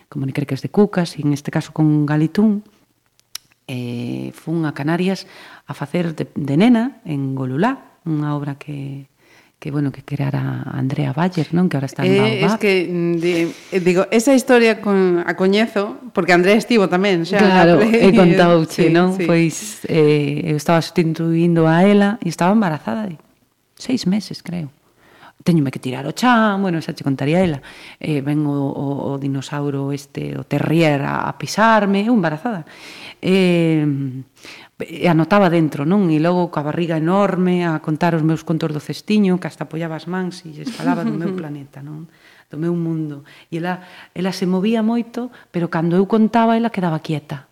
como Nicreques de Cucas, e en este caso con Galitún, eh, fun a Canarias a facer de, de nena en Golulá, unha obra que que bueno que creara Andrea Bayer, non? Que ahora está en eh, Baobab. Eh, es que mm, de, eh, digo, esa historia con a coñezo, porque Andrea estivo tamén, xa claro, play, he sí, non? Sí. Pois eh, eu estaba sustituindo a ela e estaba embarazada de seis meses, creo teñome que tirar o chan, bueno, xa che contaría ela, eh, ven o, o, o dinosauro este, o terrier a, a pisarme, eu embarazada. Eh, e anotaba dentro, non? E logo coa barriga enorme a contar os meus contos do cestiño, que hasta apoiaba as mans e falaba do meu planeta, non? Do meu mundo. E ela, ela se movía moito, pero cando eu contaba, ela quedaba quieta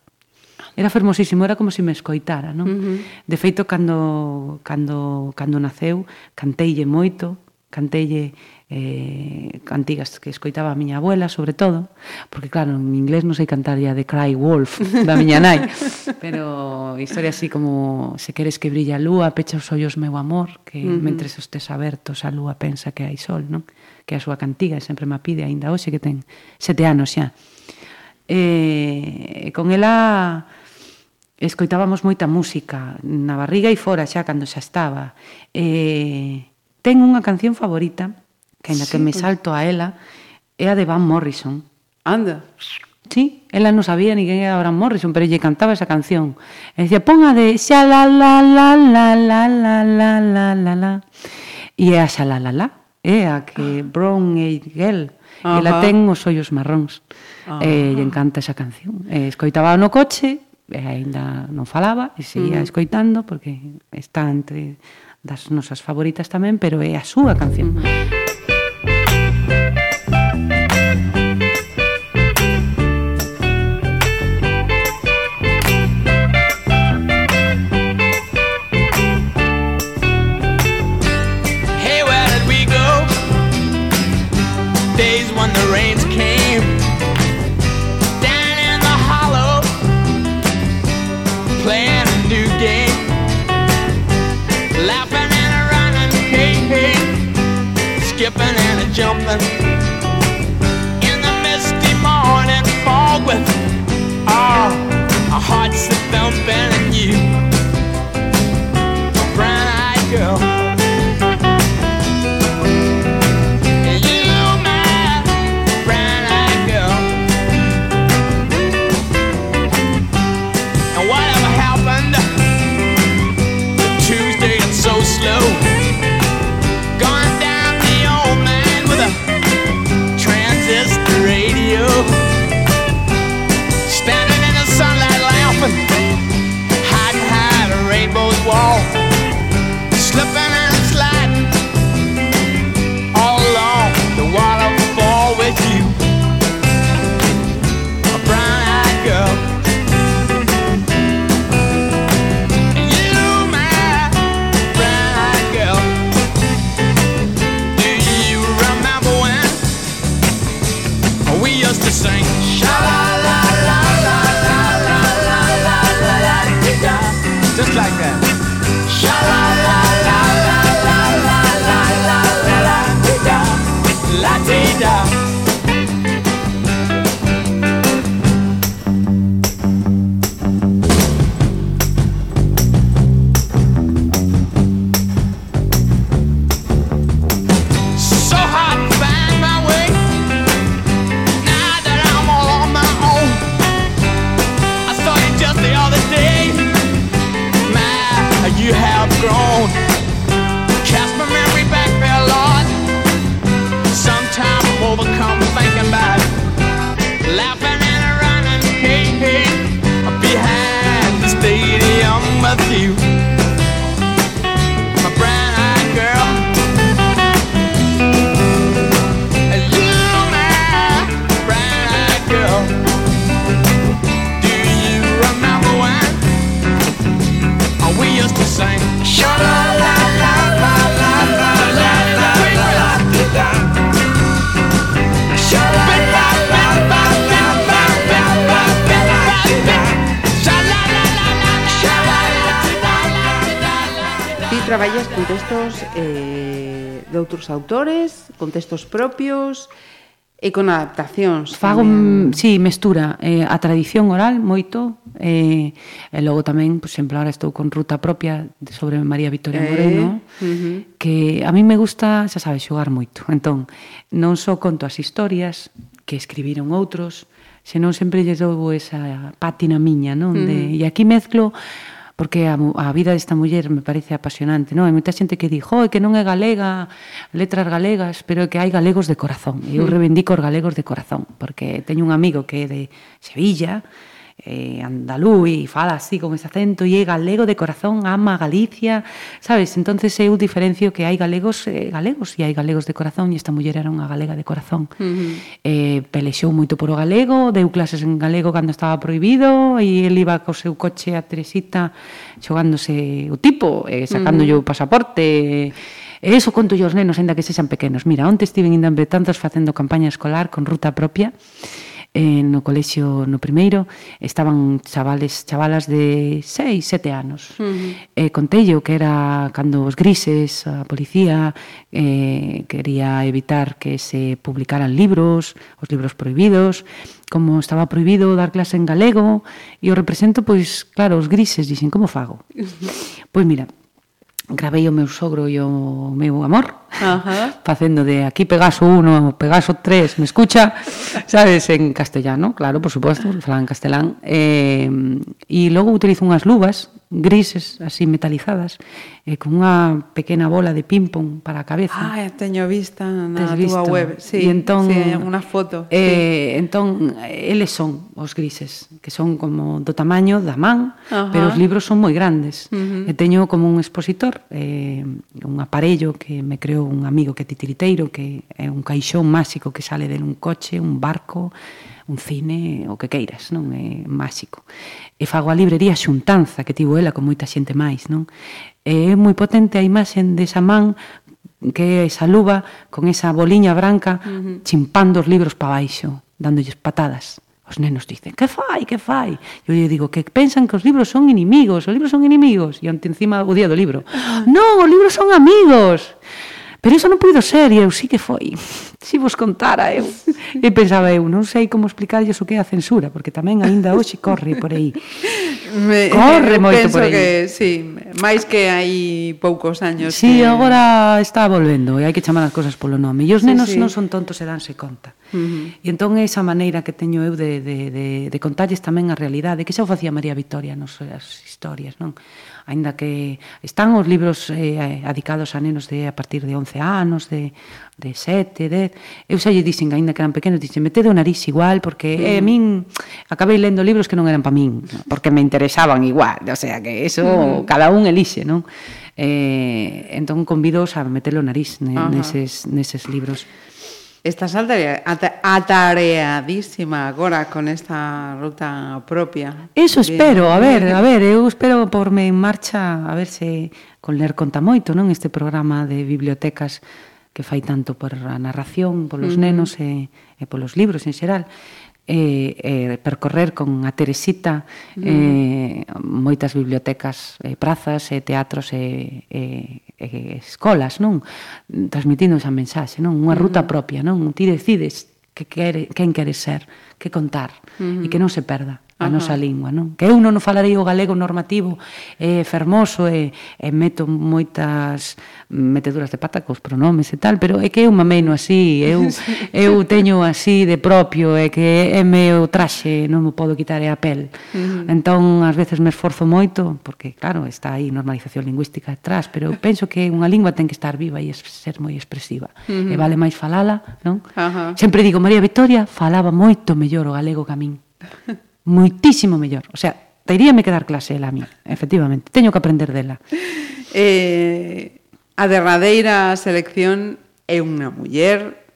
era fermosísimo, era como se me escoitara, non? Uh -huh. De feito, cando, cando, cando naceu, canteille moito, cantelle eh, cantigas que escoitaba a miña abuela, sobre todo, porque claro, en inglés non sei cantar ya de Cry Wolf da miña nai, pero historia así como se queres que brilla a lúa, pecha os ollos meu amor, que uh -huh. mentre estés abertos a lúa pensa que hai sol, non? Que a súa cantiga sempre me pide aínda hoxe que ten sete anos xa. Eh, con ela escoitábamos moita música na barriga e fora xa cando xa estaba. Eh, Ten unha canción favorita, que na sí, que me pues... salto a ela, é a de Van Morrison. Anda. Sí, ela non sabía ni quen era Van Morrison, pero lle cantaba esa canción. E dicía, pon a de xa la la la la la la la la la la. E é a xa la la la, é a que ah. Brown e Girl. Ajá. Ela ten os ollos marróns. Ajá. E lle encanta esa canción. E escoitaba no coche, e aínda non falaba, e seguía mm. escoitando, porque está entre das nosas favoritas tamén, pero é a súa canción. Uh -huh. Island e con adaptacións. Fago, tamén... sí, mestura eh, a tradición oral moito eh, e logo tamén, por exemplo, agora estou con ruta propia sobre María Victoria eh, Moreno, uh -huh. que a mí me gusta, xa sabes, xogar moito. Entón, non só conto as historias que escribiron outros, senón sempre lle dou esa pátina miña, non? De, uh -huh. E aquí mezclo porque a, a vida desta muller me parece apasionante, non? Hai moita xente que di, "Jo, que non é galega, letras galegas", pero que hai galegos de corazón. E eu hmm. reivindico os galegos de corazón, porque teño un amigo que é de Sevilla, eh, andaluz e fala así con ese acento e é galego de corazón, ama Galicia, sabes? Entonces eu diferencio que hai galegos eh, galegos e hai galegos de corazón e esta muller era unha galega de corazón. Uh -huh. eh, pelexou moito por o galego, deu clases en galego cando estaba prohibido e el iba co seu coche a Teresita xogándose o tipo, eh, sacándolle uh -huh. o pasaporte, E iso conto yo nenos, ainda que sexan pequenos. Mira, onte estiven ainda en Betanzos facendo campaña escolar con ruta propia eh, no colexio no primeiro estaban chavales, chavalas de 6, 7 anos. Uh -huh. Eh, contello que era cando os grises, a policía eh, quería evitar que se publicaran libros, os libros prohibidos, como estaba prohibido dar clase en galego, e o represento, pois, claro, os grises dixen, como fago? Pois mira, gravei o meu sogro e o meu amor Ajá. facendo de aquí Pegaso 1, Pegaso 3, me escucha sabes, en castellano, claro, por suposto falan castelán eh, e logo utilizo unhas luvas grises, así metalizadas, e con unha pequena bola de ping-pong para a cabeza. Ah, teño vista na túa web. Sí, e entón, sí, unha foto. Eh, sí. Entón, eles son os grises, que son como do tamaño da man, Ajá. pero os libros son moi grandes. Uh -huh. E teño como un expositor, eh, un aparello que me creou un amigo que é titiriteiro, que é un caixón máxico que sale de un coche, un barco, un cine, o que queiras, non? É máxico. E fago a librería Xuntanza, que tivo ela con moita xente máis, non? E é moi potente a imaxen desa man que é esa luva con esa boliña branca uh -huh. chimpando os libros para baixo, dándolles patadas. Os nenos dicen, que fai, que fai? Eu lle digo que pensan que os libros son inimigos, os libros son inimigos. E ante encima o día do libro. Ah. non, os libros son amigos. Pero iso non puido ser, e eu sí que foi. Si vos contara eu. E pensaba eu, non sei como explicarlles o que é a censura, porque tamén aínda hoxe corre por aí. Me, eh, corre moito penso por aí. que, sí, máis que hai poucos años. Sí, que... agora está volvendo e hai que chamar as cousas polo nome. E os nenos sí, sí. non son tontos e danse conta. Uh -huh. E entón é esa maneira que teño eu de, de, de, de contarlles tamén a realidade, que xa o facía María Victoria nas súas historias, non? aínda que están os libros eh, adicados a nenos de a partir de 11 anos, de, de 7, 10, eu xa lle dixen, aínda que eran pequenos, dixen, metede o nariz igual, porque eh, mm. eh, min acabei lendo libros que non eran para min, porque me interesaban igual, o sea, que eso mm. cada un elixe, non? Eh, entón convidos a meter o nariz ne, Ajá. neses, neses libros. Estás atareadísima agora con esta ruta propia. Eso espero, a ver, a ver, eu espero porme en marcha, a ver se con ler conta moito, non este programa de bibliotecas que fai tanto por a narración, polos uh -huh. nenos e, e polos libros en xeral eh, eh, percorrer con a Teresita eh, moitas bibliotecas, eh, prazas, eh, teatros e eh, eh, escolas, non? Transmitindo esa mensaxe, non? Unha ruta mm. propia, non? Ti decides que quere, quen queres ser, que contar, mm e que non se perda a Ajá. nosa lingua, non? Que eu non falarei o galego normativo eh, fermoso e, eh, e meto moitas meteduras de pata cos pronomes e tal, pero é que eu mameno así, eu, eu teño así de propio, é que é meu traxe, non me podo quitar a pel. Uh -huh. Entón, ás veces me esforzo moito, porque, claro, está aí normalización lingüística atrás, pero eu penso que unha lingua ten que estar viva e ser moi expresiva. Uh -huh. E vale máis falala, non? Uh -huh. Sempre digo, María Victoria falaba moito mellor o galego que a min. moitísimo mellor. O sea, teríame que dar clase ela a mí, efectivamente. Teño que aprender dela. Eh, a derradeira selección é unha muller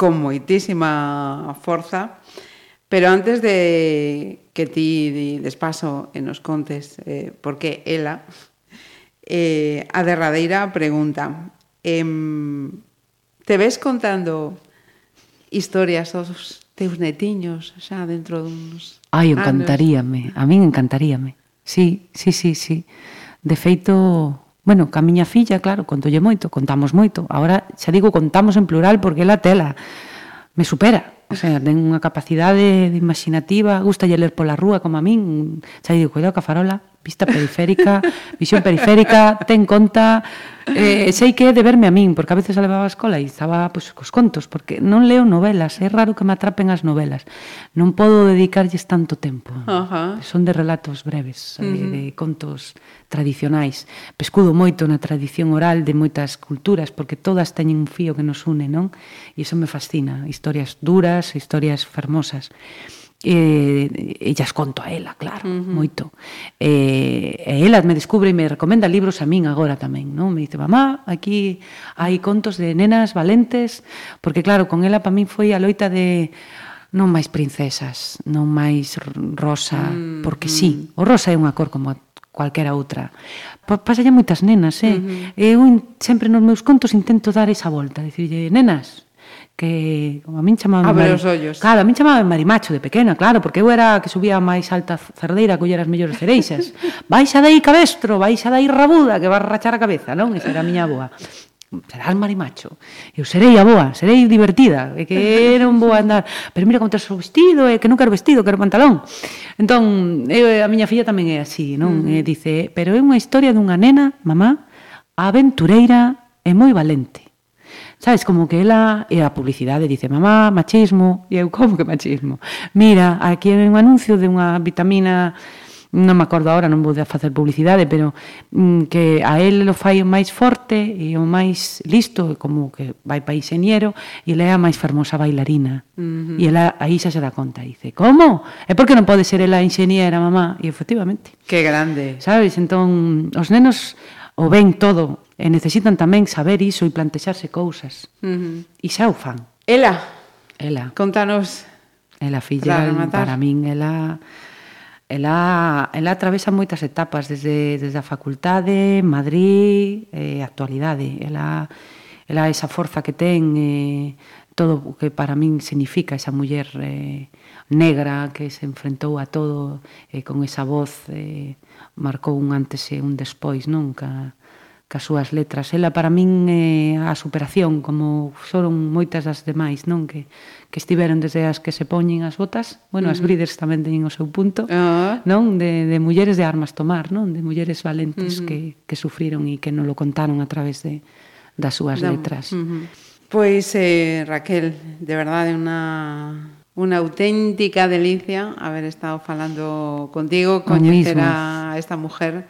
con moitísima forza, pero antes de que ti despaso e nos contes eh, por que ela, eh, a derradeira pregunta, eh, te ves contando historias aos teus netiños xa dentro duns Ai, ah, encantaríame, a min encantaríame. Sí, sí, sí, sí. De feito, bueno, ca miña filla, claro, contolle moito, contamos moito. Ahora xa digo contamos en plural porque ela tela me supera. O sea, ten unha capacidade de imaginativa, gusta ler pola rúa como a min. Xa digo, cuidado ca farola, vista periférica, visión periférica, ten conta, eh, sei que é de verme a min, porque a veces a levaba a escola e estaba pois, cos contos, porque non leo novelas, é raro que me atrapen as novelas. Non podo dedicarlles tanto tempo. Uh -huh. Son de relatos breves, eh, uh -huh. de, de contos tradicionais. Pescudo moito na tradición oral de moitas culturas, porque todas teñen un fío que nos une, non? E iso me fascina, historias duras, historias fermosas e, ellas conto a ela, claro, uh -huh. moito. E, e ela me descubre e me recomenda libros a min agora tamén, non? Me dice, mamá, aquí hai contos de nenas valentes, porque claro, con ela para min foi a loita de non máis princesas, non máis rosa, mm, porque mm. sí, o rosa é unha cor como cualquera outra. Pasalle moitas nenas, eh? Uh -huh. Eu sempre nos meus contos intento dar esa volta, dicirlle, nenas, que a min chamaba Abre os ollos. Claro, a min chamaba Marimacho de pequena, claro, porque eu era que subía a máis alta cerdeira a coller as mellores cereixas. baixa dai cabestro, baixa dai rabuda que vas rachar a cabeza, non? Esa era a miña boa serás marimacho. Eu serei a boa, serei divertida, e que non vou andar, pero mira como tes o vestido, e que non quero vestido, quero pantalón. Entón, eu, a miña filla tamén é así, non? Mm. E dice, pero é unha historia dunha nena, mamá, aventureira e moi valente. Sabes, como que ela e a publicidade dice, mamá, machismo, e eu, como que machismo? Mira, aquí hai un anuncio de unha vitamina non me acordo agora, non vou facer publicidade, pero mm, que a él lo fai o máis forte e o máis listo, como que vai pa ingeniero, e ela é a máis fermosa bailarina. Uh -huh. E ela aí xa se dá conta, e dice, como? É porque non pode ser ela ingeniera, mamá? E efectivamente. Que grande. Sabes, entón, os nenos o ben todo, e necesitan tamén saber iso e plantexarse cousas. Uh -huh. E xa o fan. Ela? Ela. Contanos. Ela filla, para min, ela... Ela, ela atravesa moitas etapas desde, desde a facultade, Madrid, eh, actualidade. Ela, ela esa forza que ten, eh, todo o que para min significa esa muller eh, negra que se enfrentou a todo eh, con esa voz eh, marcou un antes e un despois, non? Ca, cas súas letras. Ela para min é a superación, como foron moitas das demais, non? Que, que estiveron desde as que se poñen as botas, bueno, as brides tamén teñen o seu punto, ah. non? De, de mulleres de armas tomar, non? De mulleres valentes que, que sufriron e que non lo contaron a través de, das súas da, letras. Pois, eh, Raquel, de verdade, unha unha auténtica delicia haber estado falando contigo, coñecer a a esta mujer.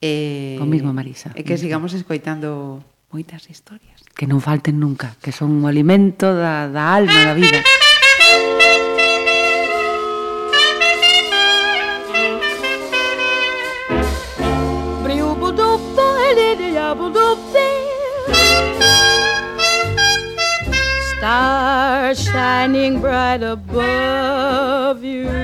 Eh, Comigo, Marisa. E que sigamos escoitando moitas historias. Que non falten nunca, que son un alimento da, da alma, da vida. Stars shining bright above you.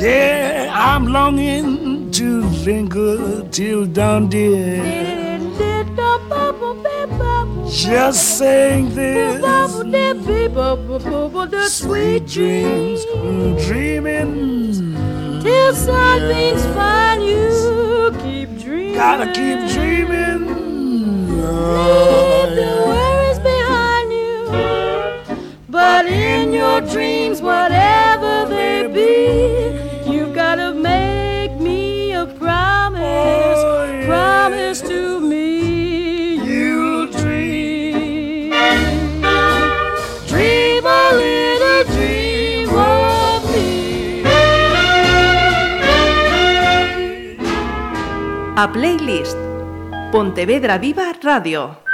Yeah, I'm longing to linger till dawn, dear. Just saying this. Sweet dreams, dreaming. Till sunbeams find you, keep dreaming. Gotta keep dreaming. Leave the worries behind you. But in your dreams, whatever they be, you've gotta make me a promise. Oh, promise to me you'll dream. Dream a little dream of me. A Playlist. Pontevedra Viva Radio.